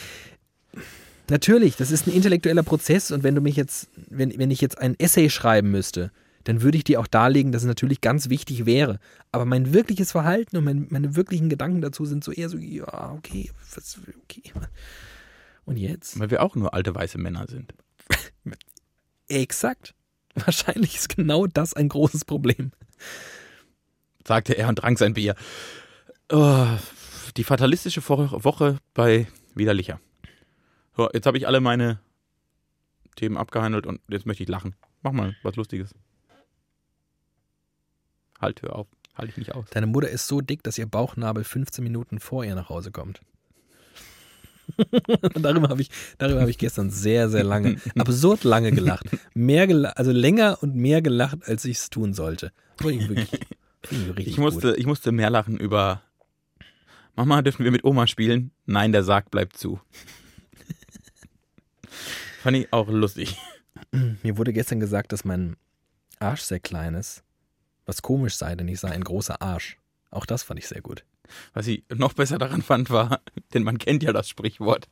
natürlich, das ist ein intellektueller Prozess und wenn du mich jetzt, wenn, wenn ich jetzt ein Essay schreiben müsste, dann würde ich dir auch darlegen, dass es natürlich ganz wichtig wäre. Aber mein wirkliches Verhalten und mein, meine wirklichen Gedanken dazu sind so eher so, ja, okay, was, okay. Und jetzt? Weil wir auch nur alte weiße Männer sind. Exakt. Wahrscheinlich ist genau das ein großes Problem. sagte er und trank sein Bier. Oh, die fatalistische Wo- Woche bei Widerlicher. So, jetzt habe ich alle meine Themen abgehandelt und jetzt möchte ich lachen. Mach mal was Lustiges. Halt, hör auf. Halte ich nicht aus. Deine Mutter ist so dick, dass ihr Bauchnabel 15 Minuten vor ihr nach Hause kommt. darüber habe ich, darüber habe ich gestern sehr, sehr lange, absurd lange gelacht. Mehr gela also länger und mehr gelacht, als ich es tun sollte. Wirklich, fand ich richtig Ich musste, ich musste mehr lachen über Mama, dürfen wir mit Oma spielen? Nein, der Sarg bleibt zu. Fand ich auch lustig. Mir wurde gestern gesagt, dass mein Arsch sehr klein ist. Was komisch sei, denn ich sei ein großer Arsch. Auch das fand ich sehr gut. Was ich noch besser daran fand, war, denn man kennt ja das Sprichwort,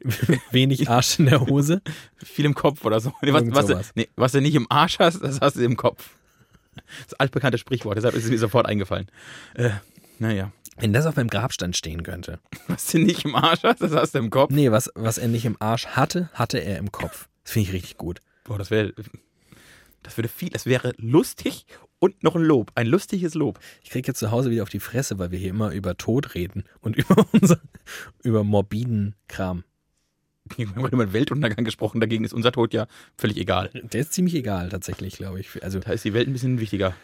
Wenig Arsch in der Hose. viel im Kopf oder so. Nee, was, was, du, nee, was du nicht im Arsch hast, das hast du im Kopf. Das altbekannte Sprichwort, deshalb ist es mir sofort eingefallen. Äh, naja, Wenn das auf meinem Grabstein stehen könnte. was du nicht im Arsch hast, das hast du im Kopf. Nee, was, was er nicht im Arsch hatte, hatte er im Kopf. Das finde ich richtig gut. Boah, das wäre, das würde viel, das wäre lustig und noch ein Lob, ein lustiges Lob. Ich kriege jetzt zu Hause wieder auf die Fresse, weil wir hier immer über Tod reden und über unser, über morbiden Kram. Wir haben über den Weltuntergang gesprochen, dagegen ist unser Tod ja völlig egal. Der ist ziemlich egal, tatsächlich, glaube ich. Also Da ist die Welt ein bisschen wichtiger.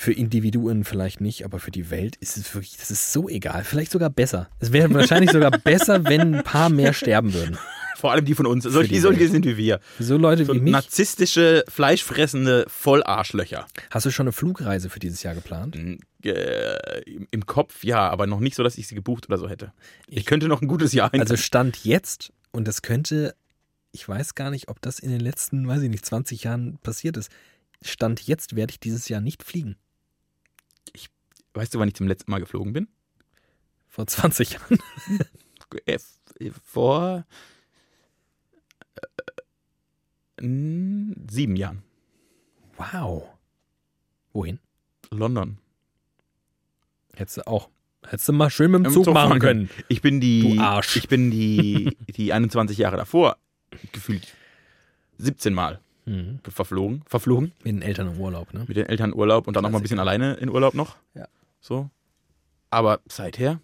Für Individuen vielleicht nicht, aber für die Welt ist es wirklich, das ist so egal. Vielleicht sogar besser. Es wäre wahrscheinlich sogar besser, wenn ein paar mehr sterben würden. Vor allem die von uns, solche, die solche sind wie wir. So Leute So wie mich. narzisstische, fleischfressende Vollarschlöcher. Hast du schon eine Flugreise für dieses Jahr geplant? Äh, im, Kopf ja, aber noch nicht so, dass ich sie gebucht oder so hätte. Ich, Ich- könnte noch ein gutes Jahr Also Stand jetzt, und das könnte, ich weiß gar nicht, ob das in den letzten, weiß ich nicht, 20 Jahren passiert ist. Stand jetzt werde ich dieses Jahr nicht fliegen. Weißt du, wann ich zum letzten Mal geflogen bin? Vor 20 Jahren. Äh, Vor äh, sieben Jahren. Wow. Wohin? London. Hättest du auch. Hättest du mal schön mit dem Im Zug Zug machen fahren können. Ich bin die, Du Arsch. ich bin die, die 21 Jahre davor gefühlt 17 Mal Mhm. verflogen, verflogen. Mit den Eltern im Urlaub, ne? Mit den Eltern in Urlaub und dann noch mal ein bisschen alleine in Urlaub noch. Ja. So. Aber seither,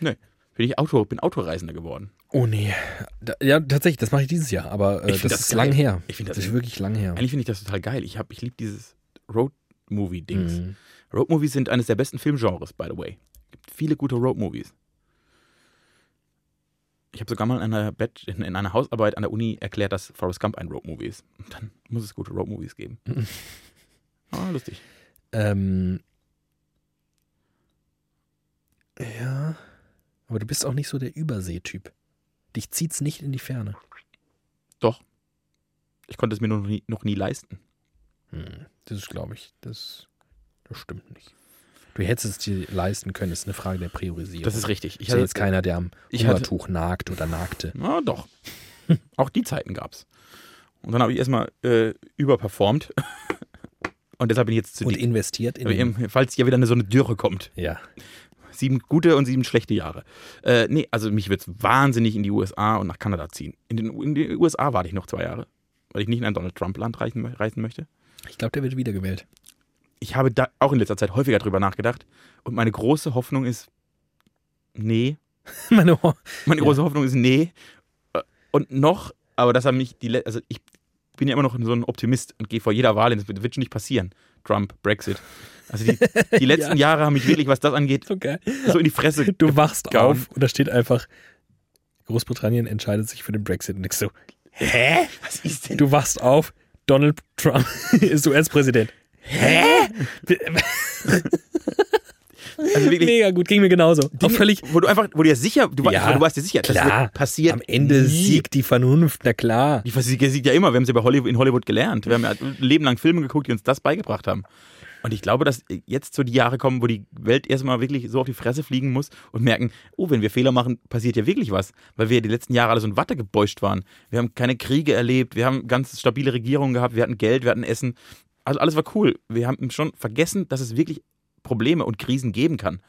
ne, bin ich Auto, bin Autoreisender geworden. Oh nee. Da, ja, tatsächlich, das mache ich dieses Jahr, aber äh, Ich das, das ist geil. lang her. Ich finde Das das, ist wirklich lang her. eigentlich finde ich das total geil. Ich ich liebe dieses Road-Movie-Dings. Mhm. Road-Movies sind eines der besten Filmgenres, by the way. Es gibt viele gute Road-Movies. Ich habe sogar mal in einer, Bett, in, in einer Hausarbeit an der Uni erklärt, dass Forrest Gump ein Road-Movie ist. Und dann muss es gute Road-Movies geben. Ah, lustig. Ähm, ja, aber du bist auch nicht so der Überseetyp. Dich zieht's nicht in die Ferne. Ich konnte es mir noch nie, noch nie leisten. Hm, das ist, glaube ich, das, das stimmt nicht. Du hättest es dir leisten können, ist eine Frage der Priorisierung. Das ist richtig. ich hatte, jetzt keiner, der am Hungertuch nagt oder nagte. Na doch. Auch die Zeiten gab's. Und dann habe ich erstmal äh, überperformt. Und deshalb bin ich jetzt zu Und investiert in Falls hier wieder eine, so eine Dürre kommt. Ja. Sieben gute und sieben schlechte Jahre. Äh, nee, also mich wird's wahnsinnig in die USA und nach Kanada ziehen. In den, in die USA warte ich noch zwei Jahre, weil ich nicht in ein Donald Trump-Land reisen, reisen möchte. Ich glaube, der wird wiedergewählt. Ich habe da auch in letzter Zeit häufiger drüber nachgedacht. Und meine große Hoffnung ist, nee. Meine Meine Ja. große Hoffnung ist, nee. Äh, Und noch, aber das haben mich die, also ich bin ja immer noch so ein Optimist und gehe vor jeder Wahl hin. Das wird schon nicht passieren. Trump, Brexit. Also die, die letzten Jahre haben mich wirklich, was das angeht, So so in die Fresse. Du wachst gehauen. auf und da steht einfach, Großbritannien entscheidet sich für den Brexit. Und ich so, Hä? Was ist denn? du wachst auf, Donald Trump ist US-Präsident. Hä? Also wirklich, Mega gut, ging mir genauso. Dinge, völlig, wo du einfach, wo du ja sicher, du, Ja, du warst dir sicher, klar. passiert. am Ende nie. siegt die Vernunft, na klar. Die sieht ja immer, wir haben sie bei Hollywood, in Hollywood gelernt. Wir haben ja Leben lang Filme geguckt, die uns das beigebracht haben. Und ich glaube, dass jetzt so die Jahre kommen, wo die Welt erstmal wirklich so auf die Fresse fliegen muss und merken, oh, wenn wir Fehler machen, passiert ja wirklich was. Weil wir die letzten Jahre alle so in Watte gebeuscht waren. Wir haben keine Kriege erlebt, wir haben ganz stabile Regierungen gehabt, wir hatten Geld, wir hatten Essen. Also alles war cool. Wir haben schon vergessen, dass es wirklich Probleme und Krisen geben kann.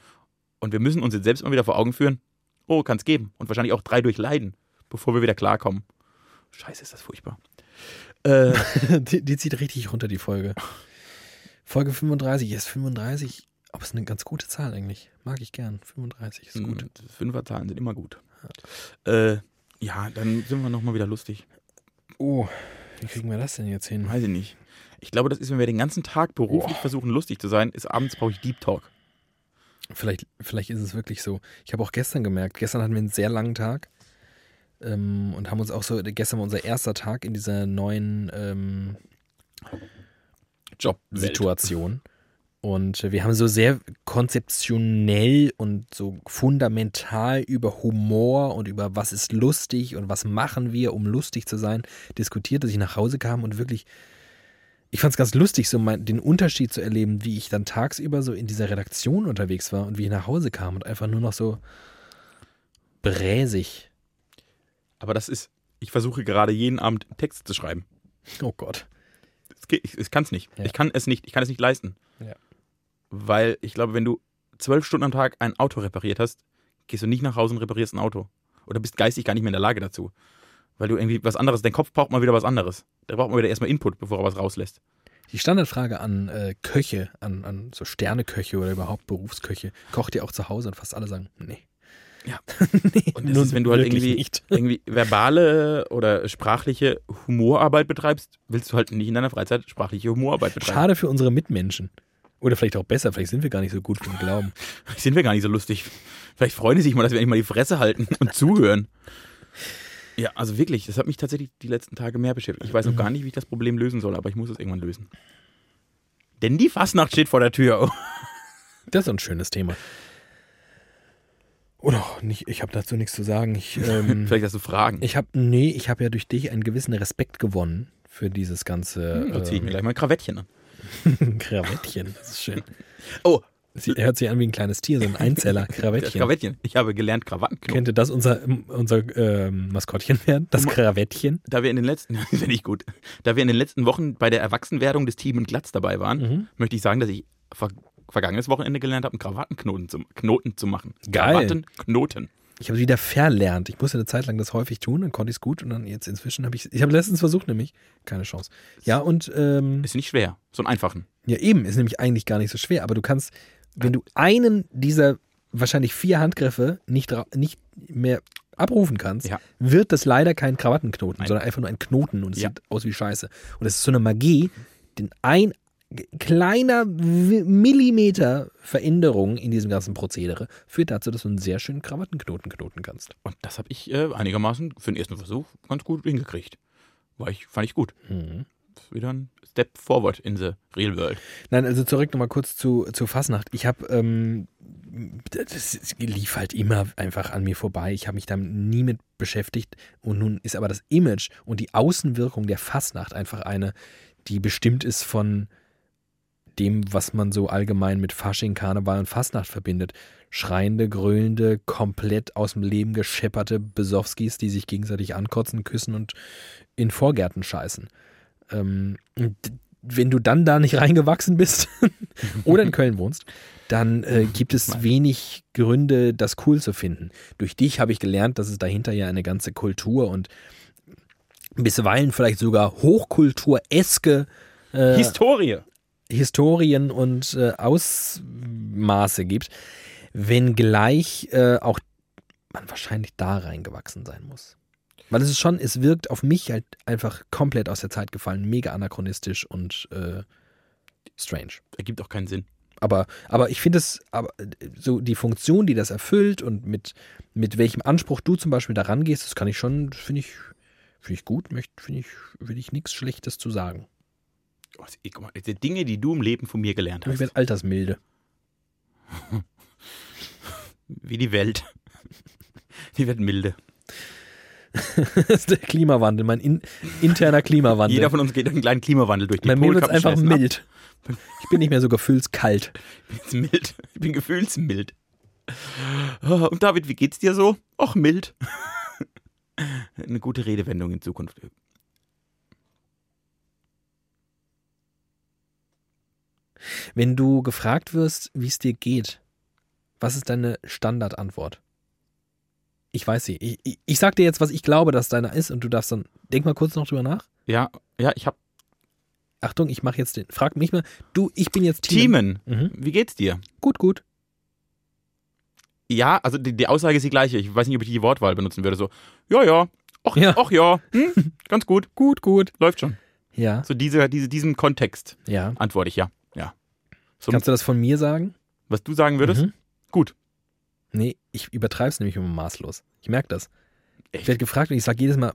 Und wir müssen uns jetzt selbst mal wieder vor Augen führen, oh, kann es geben. Und wahrscheinlich auch drei durchleiden, bevor wir wieder klarkommen. Scheiße, ist das furchtbar. Äh, Die, die zieht richtig runter, die Folge. Folge 35, ist 35, aber ist eine ganz gute Zahl eigentlich. Mag ich gern. 35 ist gut. gut. Fünferzahlen sind immer gut. Äh, ja, dann sind wir nochmal wieder lustig. Oh, wie kriegen wir das denn jetzt hin? Weiß ich nicht. Ich glaube, das ist, wenn wir den ganzen Tag beruflich Boah. versuchen, lustig zu sein, ist abends brauche ich Deep Talk. Vielleicht, vielleicht ist es wirklich so. Ich habe auch gestern gemerkt, gestern hatten wir einen sehr langen Tag ähm, und haben uns auch so, gestern war unser erster Tag in dieser neuen ähm, Job. Situation. Und wir haben so sehr konzeptionell und so fundamental über Humor und über was ist lustig und was machen wir, um lustig zu sein, diskutiert, dass ich nach Hause kam und wirklich, ich fand es ganz lustig, so mein, den Unterschied zu erleben, wie ich dann tagsüber so in dieser Redaktion unterwegs war und wie ich nach Hause kam und einfach nur noch so bräsig. Aber das ist, ich versuche gerade jeden Abend Texte zu schreiben. Oh Gott. Geht- Ich, ich kann es nicht. Ja. Ich kann es nicht. Ich kann es nicht leisten. Ja. Weil ich glaube, wenn du zwölf Stunden am Tag ein Auto repariert hast, gehst du nicht nach Hause und reparierst ein Auto. Oder bist geistig gar nicht mehr in der Lage dazu. Weil du irgendwie was anderes, dein Kopf braucht mal wieder was anderes. Der braucht mal wieder erstmal Input, bevor er was rauslässt. Die Standardfrage an äh, Köche, an, an so Sterneköche oder überhaupt Berufsköche, kocht ihr auch zu Hause und fast alle sagen, nee. Ja. nee, Und das ist, wenn du halt irgendwie, irgendwie verbale oder sprachliche Humorarbeit betreibst, willst du halt nicht in deiner Freizeit sprachliche Humorarbeit betreiben. Schade für unsere Mitmenschen. Oder vielleicht auch besser, vielleicht sind wir gar nicht so gut, wir glauben. Sind wir gar nicht so lustig. Vielleicht freuen die sich mal, dass wir endlich mal die Fresse halten und zuhören. Ja, also wirklich, das hat mich tatsächlich die letzten Tage mehr beschäftigt. Ich weiß noch gar nicht, wie ich das Problem lösen soll, aber ich muss es irgendwann lösen. Denn die Fastnacht steht vor der Tür. Das ist ein schönes Thema. Oder auch nicht, ich habe dazu nichts zu sagen. Ich, ähm, Vielleicht hast du Fragen. ich habe, nee, ich habe ja durch dich einen gewissen Respekt gewonnen für dieses ganze da ziehe ich mir ähm, gleich mal ein Krawettchen an. Krawettchen. Das ist schön. Oh, Sie hört sich an wie ein kleines Tier, so ein Einzeller, Krawettchen. Krawettchen. Ich habe gelernt, Krawattenknoten. Könnte das unser, unser ähm, Maskottchen werden? Das Krawettchen? Da wir in den letzten, finde ich gut, da wir in den letzten Wochen bei der Erwachsenwerdung des Team und Glatz dabei waren, Mhm. möchte ich sagen, dass ich ver vergangenes Wochenende gelernt habe, einen Krawattenknoten zu, Knoten zu machen. Geil. Krawattenknoten. Ich habe es wieder verlernt. Ich musste eine Zeit lang das häufig tun, dann konnte ich es gut und dann jetzt inzwischen habe ich Ich habe letztens versucht, nämlich. Keine Chance. Ja, und ähm, Ist nicht schwer. So einen einfachen. ja, eben, ist nämlich eigentlich gar nicht so schwer, aber du kannst, wenn du einen dieser wahrscheinlich vier Handgriffe nicht, nicht mehr abrufen kannst, Ja. wird das leider kein Krawattenknoten, Nein. sondern einfach nur ein Knoten und es Ja. sieht aus wie Scheiße. Und es ist so eine Magie, denn ein kleiner Millimeter Veränderung in diesem ganzen Prozedere führt dazu, dass du einen sehr schönen Krawattenknoten knoten kannst. Und das habe ich äh, einigermaßen für den ersten Versuch ganz gut hingekriegt. War ich, fand ich gut. Mhm. Wieder ein Step forward in the real world. Nein, also zurück nochmal kurz zu, zu Fasnacht. Ich habe, ähm, das lief halt immer einfach an mir vorbei. Ich habe mich damit nie mit beschäftigt. Und nun ist aber das Image und die Außenwirkung der Fasnacht einfach eine, die bestimmt ist von dem, was man so allgemein mit Fasching, Karneval und Fastnacht verbindet. Schreiende, grölende, komplett aus dem Leben geschepperte Besowskis, die sich gegenseitig ankotzen, küssen und in Vorgärten scheißen. Ähm, wenn du dann da nicht reingewachsen bist oder in Köln wohnst, dann äh, gibt es wenig Gründe, das cool zu finden. Durch dich habe ich gelernt, dass es dahinter ja eine ganze Kultur und bisweilen vielleicht sogar hochkultureske äh, Historie. Historien und äh, Ausmaße gibt, wenngleich äh, auch man wahrscheinlich da reingewachsen sein muss. Weil es ist schon, es wirkt auf mich halt einfach komplett aus der Zeit gefallen, mega anachronistisch und äh, strange. Ergibt auch keinen Sinn. Aber, aber ich finde es, aber so die Funktion, die das erfüllt und mit, mit welchem Anspruch du zum Beispiel da rangehst, das kann ich schon, finde ich, finde ich gut, finde ich, will ich nichts Schlechtes zu sagen. Oh, guck mal, die Dinge, die du im Leben von mir gelernt Ich hast. werde altersmilde. Wie die Welt. Die wird milde. das ist der Klimawandel, mein in, interner Klimawandel. Jeder von uns geht einen kleinen Klimawandel durch die Bei mir wird es einfach mild. Ich bin nicht mehr so gefühlskalt. ab. Ich bin mild. Ich bin gefühlsmild. Ah, Und David, wie geht's dir so? Och, mild. Eine gute Redewendung in Zukunft. Wenn du gefragt wirst, wie es dir geht, was ist deine Standardantwort? Ich weiß sie. Ich, ich, ich sag dir jetzt, was ich glaube, dass deiner ist und du darfst dann, denk mal kurz noch drüber nach. Ja, ja, ich hab Achtung, ich mache jetzt den, frag mich mal, du, ich bin jetzt Team. Teamen. Mhm. Wie geht's dir? Gut, gut. Ja, also die, die Aussage ist die gleiche. Ich weiß nicht, ob ich die Wortwahl benutzen würde. So, ja, ja. Och Ja. ja. Och, ja. Hm, ganz gut. Gut, gut. Läuft schon. Ja, So diese, diese, diesem Kontext ja. antworte ich ja. Ja. So, Kannst du das von mir sagen? was du sagen würdest? Mhm. Gut. Nee, ich übertreib's nämlich immer maßlos. Ich merke das. Echt? Ich werde gefragt und ich sage jedes Mal,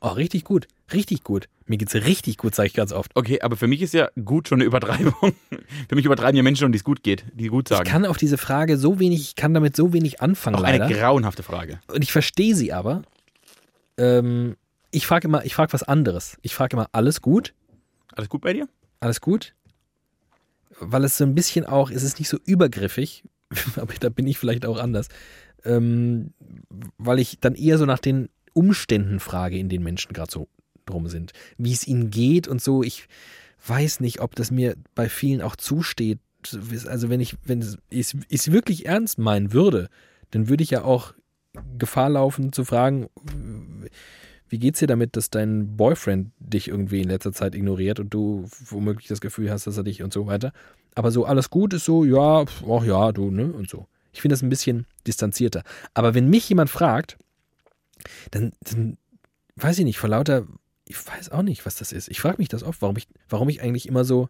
oh, richtig gut, richtig gut. Mir geht's richtig gut, sage ich ganz oft. Okay, aber für mich ist ja gut schon eine Übertreibung. für mich übertreiben ja Menschen schon, die es gut geht, die gut sagen. Ich kann auf diese Frage so wenig, ich kann damit so wenig anfangen, Auch leider. eine grauenhafte Frage. Und ich verstehe sie aber. Ähm, ich frage immer, ich frage was anderes. Ich frage immer, alles gut? Alles gut bei dir? Alles gut? Weil es so ein bisschen auch, es ist nicht so übergriffig, aber da bin ich vielleicht auch anders. Ähm, weil ich dann eher so nach den Umständen frage, in denen Menschen gerade so drum sind. Wie es ihnen geht und so. Ich weiß nicht, ob das mir bei vielen auch zusteht. Also wenn ich, wenn es ich es wirklich ernst meinen würde, dann würde ich ja auch Gefahr laufen zu fragen, wie geht's dir damit, dass dein Boyfriend dich irgendwie in letzter Zeit ignoriert und du womöglich das Gefühl hast, dass er dich und so weiter. Aber so alles gut ist so, ja, ach ja, du, ne, und so. Ich finde das ein bisschen distanzierter. Aber wenn mich jemand fragt, dann, dann weiß ich nicht, vor lauter, ich weiß auch nicht, was das ist. Ich frage mich das oft, warum ich, warum ich eigentlich immer so,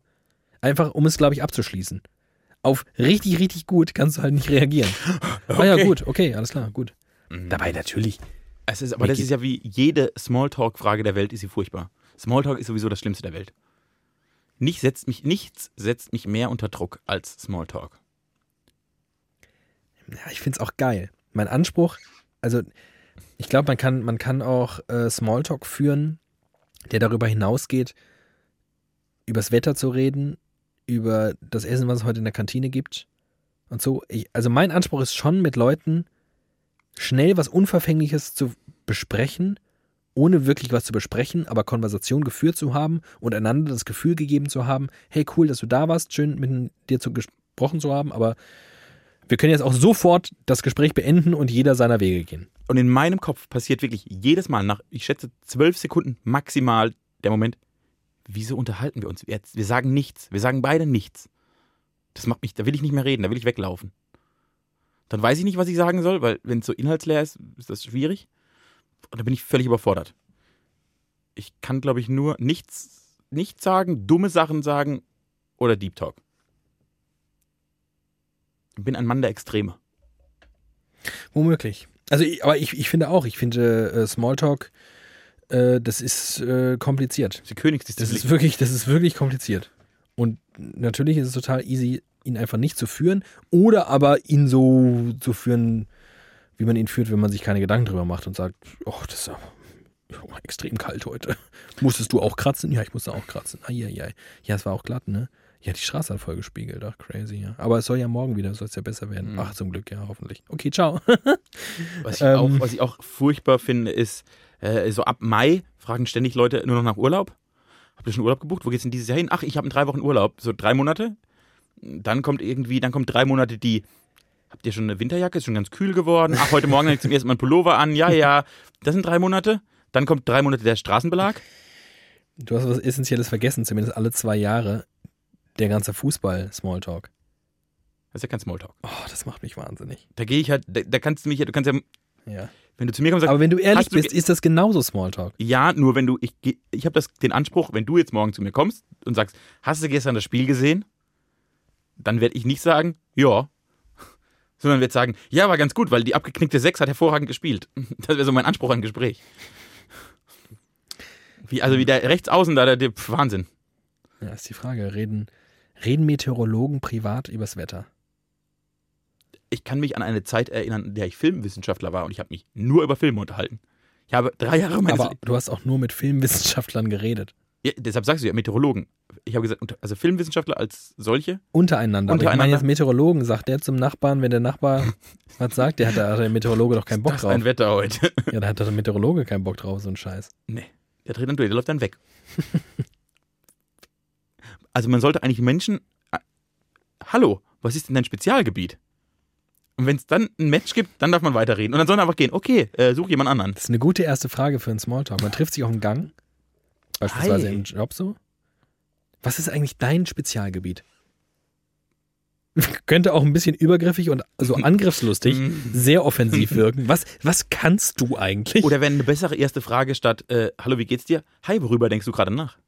einfach um es, glaube ich, abzuschließen. Auf richtig, richtig gut kannst du halt nicht reagieren. Ah ja, Okay. gut, okay, alles klar, gut. Mhm. Dabei natürlich. Es ist, aber das ist ja wie jede Smalltalk-Frage der Welt, ist sie furchtbar. Smalltalk ist sowieso das Schlimmste der Welt. Nicht setzt mich, nichts setzt mich mehr unter Druck als Smalltalk. Ja, ich finde es auch geil. Mein Anspruch, also ich glaube, man kann, man kann auch äh, Smalltalk führen, der darüber hinausgeht, übers Wetter zu reden, über das Essen, was es heute in der Kantine gibt und so. Ich, also mein Anspruch ist schon, mit Leuten schnell was Unverfängliches zu besprechen ohne wirklich was zu besprechen, aber Konversation geführt zu haben und einander das Gefühl gegeben zu haben, hey cool, dass du da warst, schön mit dir zu gesprochen zu haben, aber wir können jetzt auch sofort das Gespräch beenden und jeder seiner Wege gehen. Und in meinem Kopf passiert wirklich jedes Mal nach, ich schätze, zwölf Sekunden maximal der Moment, wieso unterhalten wir uns jetzt? Wir sagen nichts. Wir sagen beide nichts. Das macht mich, da will ich nicht mehr reden, da will ich weglaufen. Dann weiß ich nicht, was ich sagen soll, weil wenn es so inhaltsleer ist, ist das schwierig. Und da bin ich völlig überfordert. Ich kann, glaube ich, nur nichts, nichts sagen, dumme Sachen sagen oder Deep Talk. Ich bin ein Mann der Extreme. Womöglich. Also, aber ich, ich finde auch, ich finde äh, Smalltalk, äh, das ist äh, kompliziert. Die Königsdisziplin. Das ist wirklich, das ist wirklich kompliziert. Und natürlich ist es total easy, ihn einfach nicht zu führen oder aber ihn so zu führen, wie man ihn führt, wenn man sich keine Gedanken drüber macht und sagt, oh, das ist aber extrem kalt heute. Musstest du auch kratzen? Ja, ich musste auch kratzen. Eieiei. Ja, es war auch glatt, ne? Ja, die Straße hat voll gespiegelt. Ach, crazy, ja. Aber es soll ja morgen wieder, soll es ja besser werden. Mhm. Ach, zum Glück, ja, hoffentlich. Okay, ciao. was, ich ähm, auch, was ich auch furchtbar finde, ist, äh, so ab Mai fragen ständig Leute nur noch nach Urlaub. Habt ihr schon Urlaub gebucht? Wo geht's denn dieses Jahr hin? Ach, ich habe in drei Wochen Urlaub. So drei Monate. Dann kommt irgendwie, dann kommt drei Monate die, habt ihr schon eine Winterjacke? Ist schon ganz kühl geworden. Ach, heute Morgen zum ersten Mal einen Pullover an. Ja, ja. Das sind drei Monate. Dann kommt drei Monate der Straßenbelag. Du hast was Essentielles vergessen, zumindest alle zwei Jahre. Der ganze Fußball-Smalltalk. Das ist ja kein Smalltalk. Oh, das macht mich wahnsinnig. Da gehe ich halt, da, da, kannst du mich ja, du kannst ja, ja. Wenn du zu mir kommst, sagst, aber wenn du ehrlich bist, ist das genauso Smalltalk. Ja, nur wenn du, ich, ich habe den Anspruch, wenn du jetzt morgen zu mir kommst und sagst, hast du gestern das Spiel gesehen? Dann werde ich nicht sagen, ja, sondern werde sagen, ja, war ganz gut, weil die abgeknickte Sechs hat hervorragend gespielt. Das wäre so mein Anspruch an Gespräch. Wie, also wie der Rechtsaußen da, der, der Wahnsinn. Ja, ist die Frage. Reden, reden Meteorologen privat übers Wetter? Ich kann mich an eine Zeit erinnern, in der ich Filmwissenschaftler war und ich habe mich nur über Filme unterhalten. Ich habe drei Jahre meines Aber du hast auch nur mit Filmwissenschaftlern geredet. Ja, deshalb sagst du ja Meteorologen. Ich habe gesagt, also Filmwissenschaftler als solche. Untereinander. Untereinander. ich meine jetzt Meteorologen, sagt der zum Nachbarn, wenn der Nachbar was sagt, der hat, da hat der Meteorologe doch keinen Bock das drauf. Das ist ein Wetter heute. Ja, da hat der Meteorologe keinen Bock drauf, so ein Scheiß. Nee, der dreht dann durch, der läuft dann weg. also man sollte eigentlich Menschen. Äh, hallo, was ist denn dein Spezialgebiet? Und wenn es dann ein Match gibt, dann darf man weiterreden. Und dann soll man einfach gehen. Okay, äh, such jemand anderen. Das ist eine gute erste Frage für einen Smalltalk. Man trifft sich auf dem Gang. Beispielsweise Hi. im Job so. Was ist eigentlich dein Spezialgebiet? Könnte auch ein bisschen übergriffig und so angriffslustig, sehr offensiv wirken. Was, was kannst du eigentlich? Oder wenn eine bessere erste Frage statt, äh, hallo, wie geht's dir? Hi, worüber denkst du gerade nach?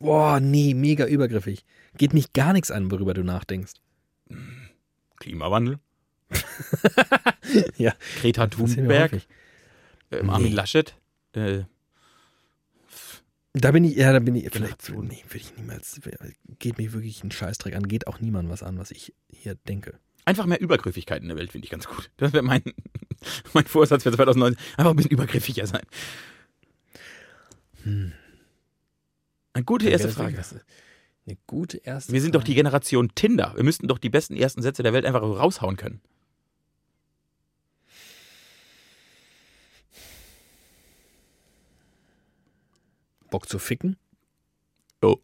Boah, nee, mega übergriffig. Geht mich gar nichts an, worüber du nachdenkst. Klimawandel? ja. Greta Thunberg, äh, Armin Laschet. Äh, da bin ich, ja, da bin ich, vielleicht, nee, würde ich niemals, geht mir wirklich ein Scheißdreck an, geht auch niemand was an, was ich hier denke. Einfach mehr Übergriffigkeit in der Welt finde ich ganz gut. Das wäre mein, mein Vorsatz für 2019. Einfach ein bisschen übergriffiger sein. Hm. Eine gute erste Frage. Eine gute erste Wir sind Frage. doch die Generation Tinder. Wir müssten doch die besten ersten Sätze der Welt einfach raushauen können. Bock zu ficken? Oh.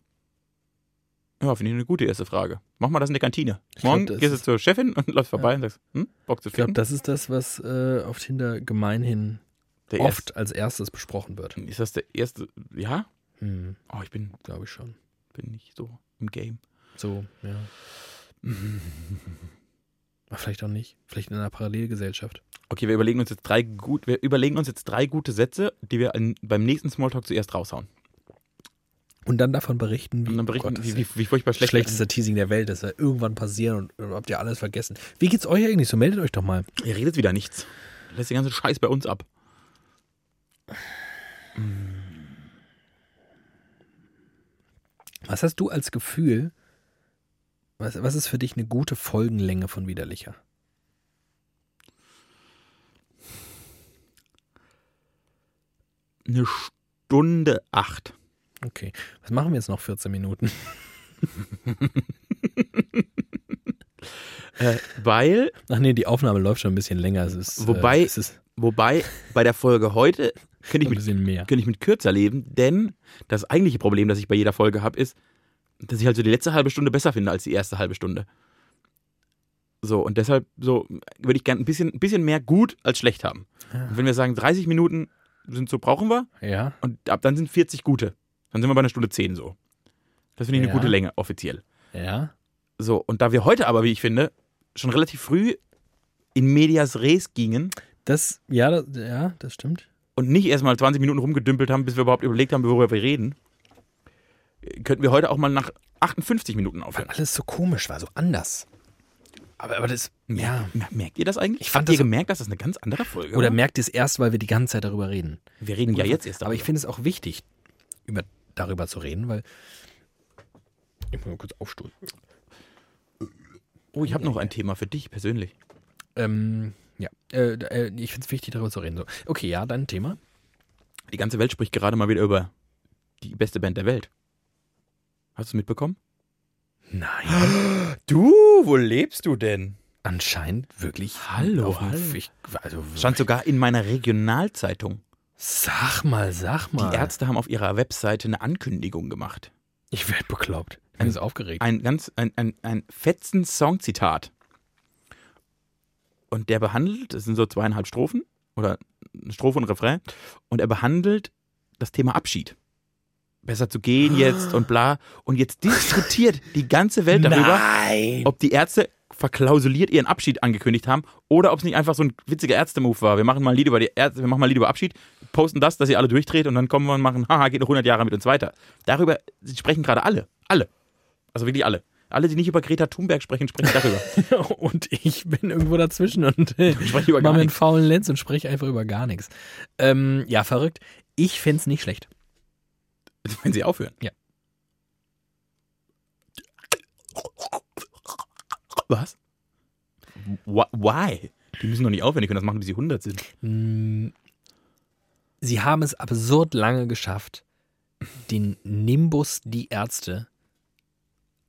Ja, finde ich eine gute erste Frage. Mach mal das in der Kantine. Morgen glaub, gehst du zur Chefin und läufst vorbei ja. und sagst, hm, Bock zu ficken. Ich glaube, das ist das, was äh, auf Tinder gemeinhin der oft erste. als erstes besprochen wird. Ist das der erste? Ja? Hm. Oh, ich bin, glaube ich schon, bin nicht so im Game. So, ja. Aber vielleicht auch nicht. Vielleicht in einer Parallelgesellschaft. Okay, wir überlegen uns jetzt drei gut, wir überlegen uns jetzt drei gute Sätze, die wir in, beim nächsten Smalltalk zuerst raushauen. Und dann davon berichten, wie, dann berichten, oh Gott, wie, wie, wie, furchtbar schlecht schlechtester Teasing der Welt, das wird irgendwann passieren und habt ihr alles vergessen. Wie geht's euch eigentlich so? Meldet euch doch mal. Ihr redet wieder nichts. Lässt den ganzen Scheiß bei uns ab. Was hast du als Gefühl? Was, was ist für dich eine gute Folgenlänge von Widerlicher? eine Stunde acht. Okay. Was machen wir jetzt noch 14 Minuten? äh, weil. Ach nee, die Aufnahme läuft schon ein bisschen länger. Ist, wobei, äh, ist, wobei bei der Folge heute könnte ich, mit, könnte ich mit kürzer leben, denn das eigentliche Problem, das ich bei jeder Folge habe, ist, dass ich halt so die letzte halbe Stunde besser finde als die erste halbe Stunde. So, und deshalb so würde ich gerne ein bisschen, ein bisschen mehr gut als schlecht haben. Und wenn wir sagen, 30 Minuten sind so, brauchen wir, Ja. und ab dann sind 40 gute. Dann sind wir bei einer Stunde 10 so. Das finde ich eine Ja. gute Länge, offiziell. Ja. So, und da wir heute aber, wie ich finde, schon relativ früh in Medias Res gingen Das, ja, das, ja, das stimmt. und nicht erstmal 20 Minuten rumgedümpelt haben, bis wir überhaupt überlegt haben, worüber wir reden, könnten wir heute auch mal nach 58 Minuten Weil aufhören. alles so komisch war, so anders. Aber, aber das, ja. Mer- Merkt ihr das eigentlich? Ich fand Habt ihr das so- gemerkt, dass das eine ganz andere Folge Oder war? merkt ihr es erst, weil wir die ganze Zeit darüber reden? Wir reden ja jetzt erst Aber ich darüber. finde es auch wichtig, über, darüber zu reden, weil. Ich muss mal kurz aufstoßen. Oh, ich habe noch ein Thema für dich persönlich. Ähm, ja, äh, äh, ich finde es wichtig, darüber zu reden. So. Okay, ja, dein Thema. Die ganze Welt spricht gerade mal wieder über die beste Band der Welt. Hast du es mitbekommen? Nein. Du, wo lebst du denn? Anscheinend wirklich. Hallo, hallo. Ich, also, Stand sogar in meiner Regionalzeitung. sag mal, sag mal. Die Ärzte haben auf ihrer Webseite eine Ankündigung gemacht. Ich werde bekloppt. Ich bin Ein- aufgeregt. Ein ganz, ein, ein, ein fetzen Songzitat. Und der behandelt, das sind so zweieinhalb Strophen oder eine Strophe und ein Refrain, und er behandelt das Thema Abschied. Besser zu gehen jetzt und bla. Und jetzt diskutiert die ganze Welt darüber, Nein. ob die Ärzte verklausuliert ihren Abschied angekündigt haben oder ob es nicht einfach so ein witziger Ärzte-Move war. Wir machen mal ein Lied über die Ärzte, wir machen mal ein Lied über Abschied, posten das, dass ihr alle durchdreht und dann kommen wir und machen, haha, geht noch 100 Jahre mit uns weiter. Darüber sprechen gerade alle. Alle. Also wirklich alle. Alle, die nicht über Greta Thunberg sprechen, sprechen darüber. Und ich bin irgendwo dazwischen und spreche über gar mache mir einen faulen Lenz und spreche einfach über gar nichts. Ähm, ja, verrückt. Ich fände es nicht schlecht. Wenn sie aufhören. Ja. Was? Wh- Why? Die müssen doch nicht aufhören, die können das machen, bis sie 100 sind. Mm, Sie haben es absurd lange geschafft, den Nimbus die Ärzte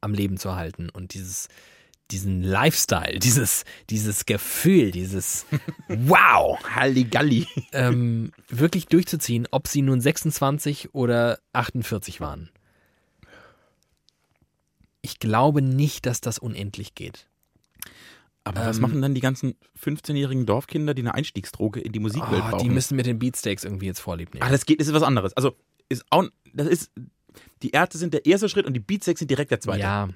am Leben zu halten und dieses diesen Lifestyle, dieses, dieses Gefühl, dieses Wow, Halligalli. ähm, wirklich durchzuziehen, ob sie nun 26 oder 48 waren. Ich glaube nicht, dass das unendlich geht. Aber was Ähm, machen dann die ganzen 15-jährigen Dorfkinder, die eine Einstiegsdroge in die Musikwelt Oh, brauchen? die müssen mit den Beatsteaks irgendwie jetzt vorlieb nehmen. Ah, das geht, das ist was anderes. Also, ist auch, das ist, die Ärzte sind der erste Schritt und die Beatsex sind direkt der zweite. Ja,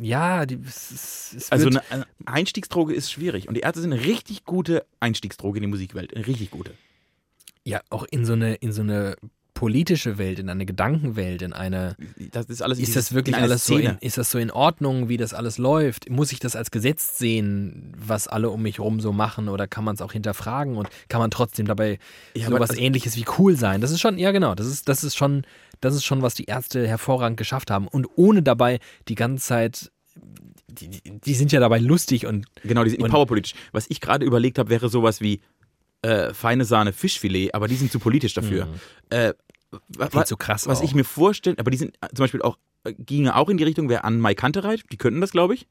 ja, die, es, es, Also eine, eine Einstiegsdroge ist schwierig und die Ärzte sind eine richtig gute Einstiegsdroge in die Musikwelt. Eine richtig gute. ja auch in so eine in so eine politische Welt, in eine Gedankenwelt, in eine Das ist alles ist das wirklich alles so in, Szene. ist das so in Ordnung, wie das alles läuft? Muss ich das als Gesetz sehen, was alle um mich rum so machen oder kann man es auch hinterfragen und kann man trotzdem dabei Ja, so aber was also- ähnliches wie cool sein? Das ist schon ja genau, das ist das ist schon das ist schon was die Ärzte hervorragend geschafft haben und ohne dabei die ganze Zeit die, die, die sind ja dabei lustig und Genau, die sind Und- powerpolitisch. Was ich gerade überlegt habe, wäre sowas wie äh, feine Sahne Fischfilet, aber die sind zu politisch dafür. Mhm. Äh, wa- zu krass was auch. ich mir vorstelle, aber die sind äh, zum Beispiel auch, äh, ginge auch in die Richtung, wer an Mai Kantereit, die könnten das, glaube ich.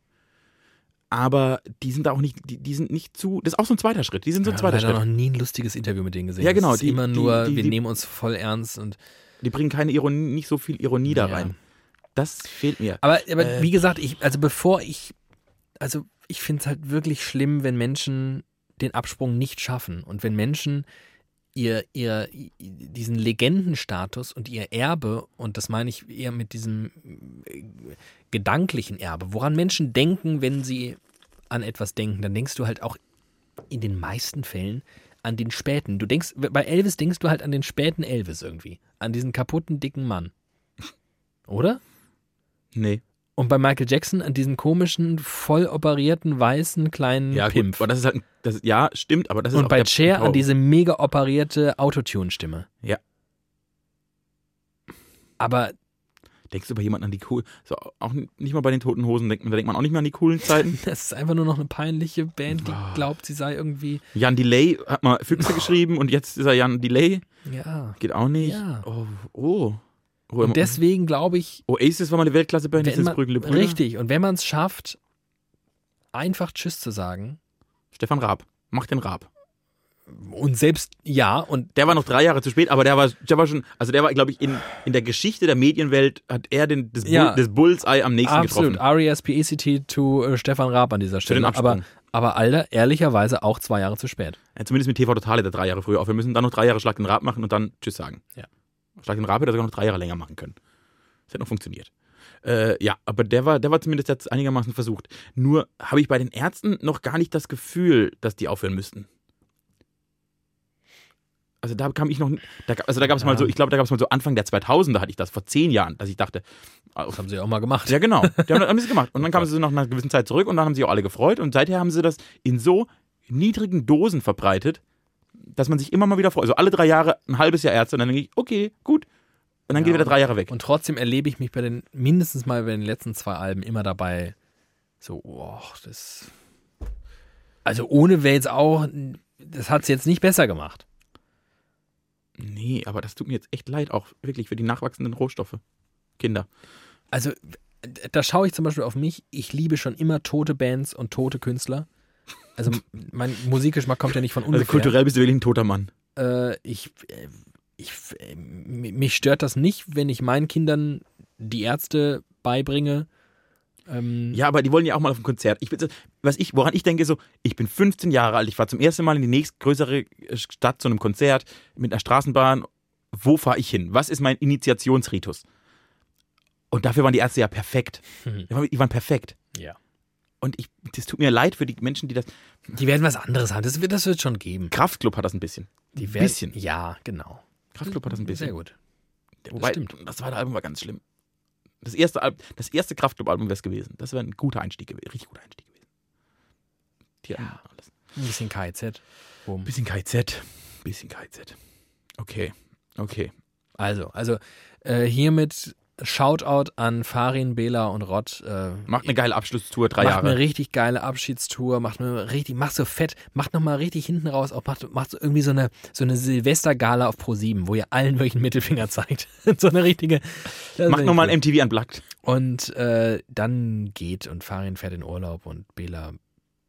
Aber die sind da auch nicht, die, die sind nicht zu, das ist auch so ein zweiter Schritt. Die sind so ein Ich zweiter habe leider Schritt. noch nie ein lustiges Interview mit denen gesehen. Ja, genau, Es ist die- immer nur, die- wir nehmen uns voll ernst und Die bringen keine Ironie, nicht so viel Ironie da Ja. rein. Das fehlt mir. Aber, aber Äh. wie gesagt, ich, also bevor ich, also ich finde es halt wirklich schlimm, wenn Menschen den Absprung nicht schaffen und wenn Menschen ihr, ihr, diesen Legendenstatus und ihr Erbe, und das meine ich eher mit diesem äh, gedanklichen Erbe, woran Menschen denken, wenn sie an etwas denken, dann denkst du halt auch in den meisten Fällen an den späten. Du denkst, bei Elvis denkst du halt an den späten Elvis irgendwie, an diesen kaputten, dicken Mann. Oder? nee. Und bei Michael Jackson an diesen komischen, voll operierten, weißen, kleinen Ja, Pimp. gut. Aber das ist halt, ein- das, ja, stimmt, aber das ist Und auch bei Cher an diese mega operierte Autotune-Stimme. Ja. Aber Denkst du bei jemandem an die coolen, so auch nicht mal bei den toten Hosen, denkt, da denkt man auch nicht mehr an die coolen Zeiten. das ist einfach nur noch eine peinliche Band, die glaubt, sie sei irgendwie. Jan Delay hat mal Füchse geschrieben und jetzt ist er Jan Delay. Ja. Geht auch nicht. Ja. Oh, oh. Und deswegen glaube ich, Oasis war mal eine Weltklasse-Band, man, Brügele Brüder. richtig, und wenn man es schafft, einfach Tschüss zu sagen, Stefan Raab. Mach den Raab. Und selbst, ja, und Der war noch drei Jahre zu spät, aber der war, der war schon, also der war, glaube ich, in, in der Geschichte der Medienwelt hat er den, das, Ja. Bull, das Bullseye am nächsten absolut. getroffen. R-E-S-P-E-C-T to äh, Stefan Raab an dieser Stelle. aber, aber Alter, ehrlicherweise auch zwei Jahre zu spät. Ja, zumindest mit TV Total hätte er drei Jahre früher auf. Wir müssen dann noch drei Jahre Schlag den Rab machen und dann Tschüss sagen. Ja. Schlag den Rab hätte er sogar noch drei Jahre länger machen können. Das hätte noch funktioniert. Äh, ja, aber der war, der war zumindest jetzt einigermaßen versucht. Nur habe ich bei den Ärzten noch gar nicht das Gefühl, dass die aufhören müssten. Also da kam ich noch, da, also da gab es mal Ja. so, ich glaube, da gab es mal so Anfang der 2000er hatte ich das, vor zehn Jahren, dass ich dachte, Das haben sie auch mal gemacht. ja, genau. Die haben, haben sie gemacht. Und dann kamen sie nach einer gewissen Zeit zurück und dann haben sie auch alle gefreut. Und seither haben sie das in so niedrigen Dosen verbreitet, dass man sich immer mal wieder freut. Also alle drei Jahre ein halbes Jahr Ärzte und dann denke ich, okay, gut. Und dann Ja, geht wieder drei Jahre weg. Und trotzdem erlebe ich mich bei den, mindestens mal bei den letzten zwei Alben immer dabei, so, oh, das. Also ohne wäre jetzt auch, das hat es jetzt nicht besser gemacht. Nee, aber das tut mir jetzt echt leid, auch wirklich für die nachwachsenden Rohstoffe. Kinder. Also da schaue ich zum Beispiel auf mich, ich liebe schon immer tote Bands und tote Künstler. Also mein Musikgeschmack kommt ja nicht von Also ungefähr. kulturell bist du wirklich ein toter Mann. äh, ich, äh, ich, äh, mich stört das nicht, wenn ich meinen Kindern die Ärzte beibringe. Ähm, Ja, aber die wollen ja auch mal auf ein Konzert. Ich, was ich, woran ich denke, so, ich bin 15 Jahre alt, ich war zum ersten Mal in die nächstgrößere Stadt zu einem Konzert mit einer Straßenbahn. Wo fahre ich hin? Was ist mein Initiationsritus? Und dafür waren die Ärzte ja perfekt. Mhm. Die waren perfekt. ja. Und ich, das tut mir leid für die Menschen, die das. Die werden was anderes haben. Das wird das wird schon geben. Kraftclub hat das ein bisschen. Die werden, bisschen. Ja, genau. Kraftclub hat das ein bisschen. Sehr gut. Wobei, stimmt. das zweite Album war ganz schlimm. Das erste, Al- das erste Kraftclub-Album wäre es gewesen. Das wäre ein guter Einstieg gewesen. Richtig guter Einstieg gewesen. Die Ja. alles. Ein bisschen KZ. Boom. Bisschen KZ. Bisschen KZ. Okay. Okay. Also, also äh, hiermit Shoutout an Farin, Bela und Rott. Äh, Macht eine geile Abschlusstour, drei macht Jahre. eine richtig geile Abschiedstour, macht mir richtig, macht so fett, macht nochmal richtig hinten raus, auch macht, macht so irgendwie so eine, so eine Silvestergala auf Pro 7, wo ihr allen einen Mittelfinger zeigt. so eine richtige. Macht nochmal ein. MTV Unplugged. Und äh, dann geht und Farin fährt in Urlaub und Bela,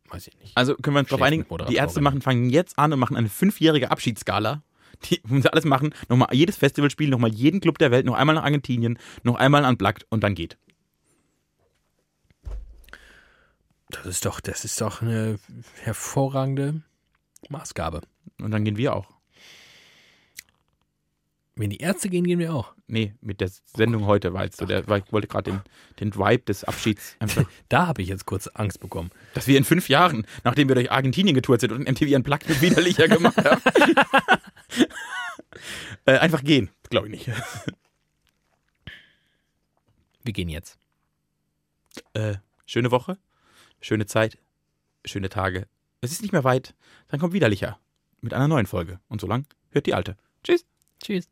weiß ich nicht. Also können wir uns darauf einigen, die Ärzte machen, fangen jetzt an und machen eine fünfjährige Abschiedsskala. Die sie alles machen, nochmal jedes Festival spielen, nochmal jeden Club der Welt, noch einmal nach Argentinien, noch einmal Unplugged und dann geht. Das ist doch, das ist doch eine hervorragende Maßgabe. Und dann gehen wir auch. Wenn die Ärzte gehen, gehen wir auch. Nee, mit der Sendung heute war jetzt so, der, weil ich wollte gerade den, den Vibe des Abschieds einfach, Da habe ich jetzt kurz Angst bekommen. dass wir in fünf Jahren, nachdem wir durch Argentinien getourt sind und MTV Unplugged mit widerlicher gemacht haben, äh, einfach gehen. Glaube ich nicht. Wir gehen jetzt. Äh, schöne Woche, schöne Zeit, schöne Tage. Es ist nicht mehr weit, dann kommt widerlicher mit einer neuen Folge. Und so lang hört die alte. Tschüss. Tschüss.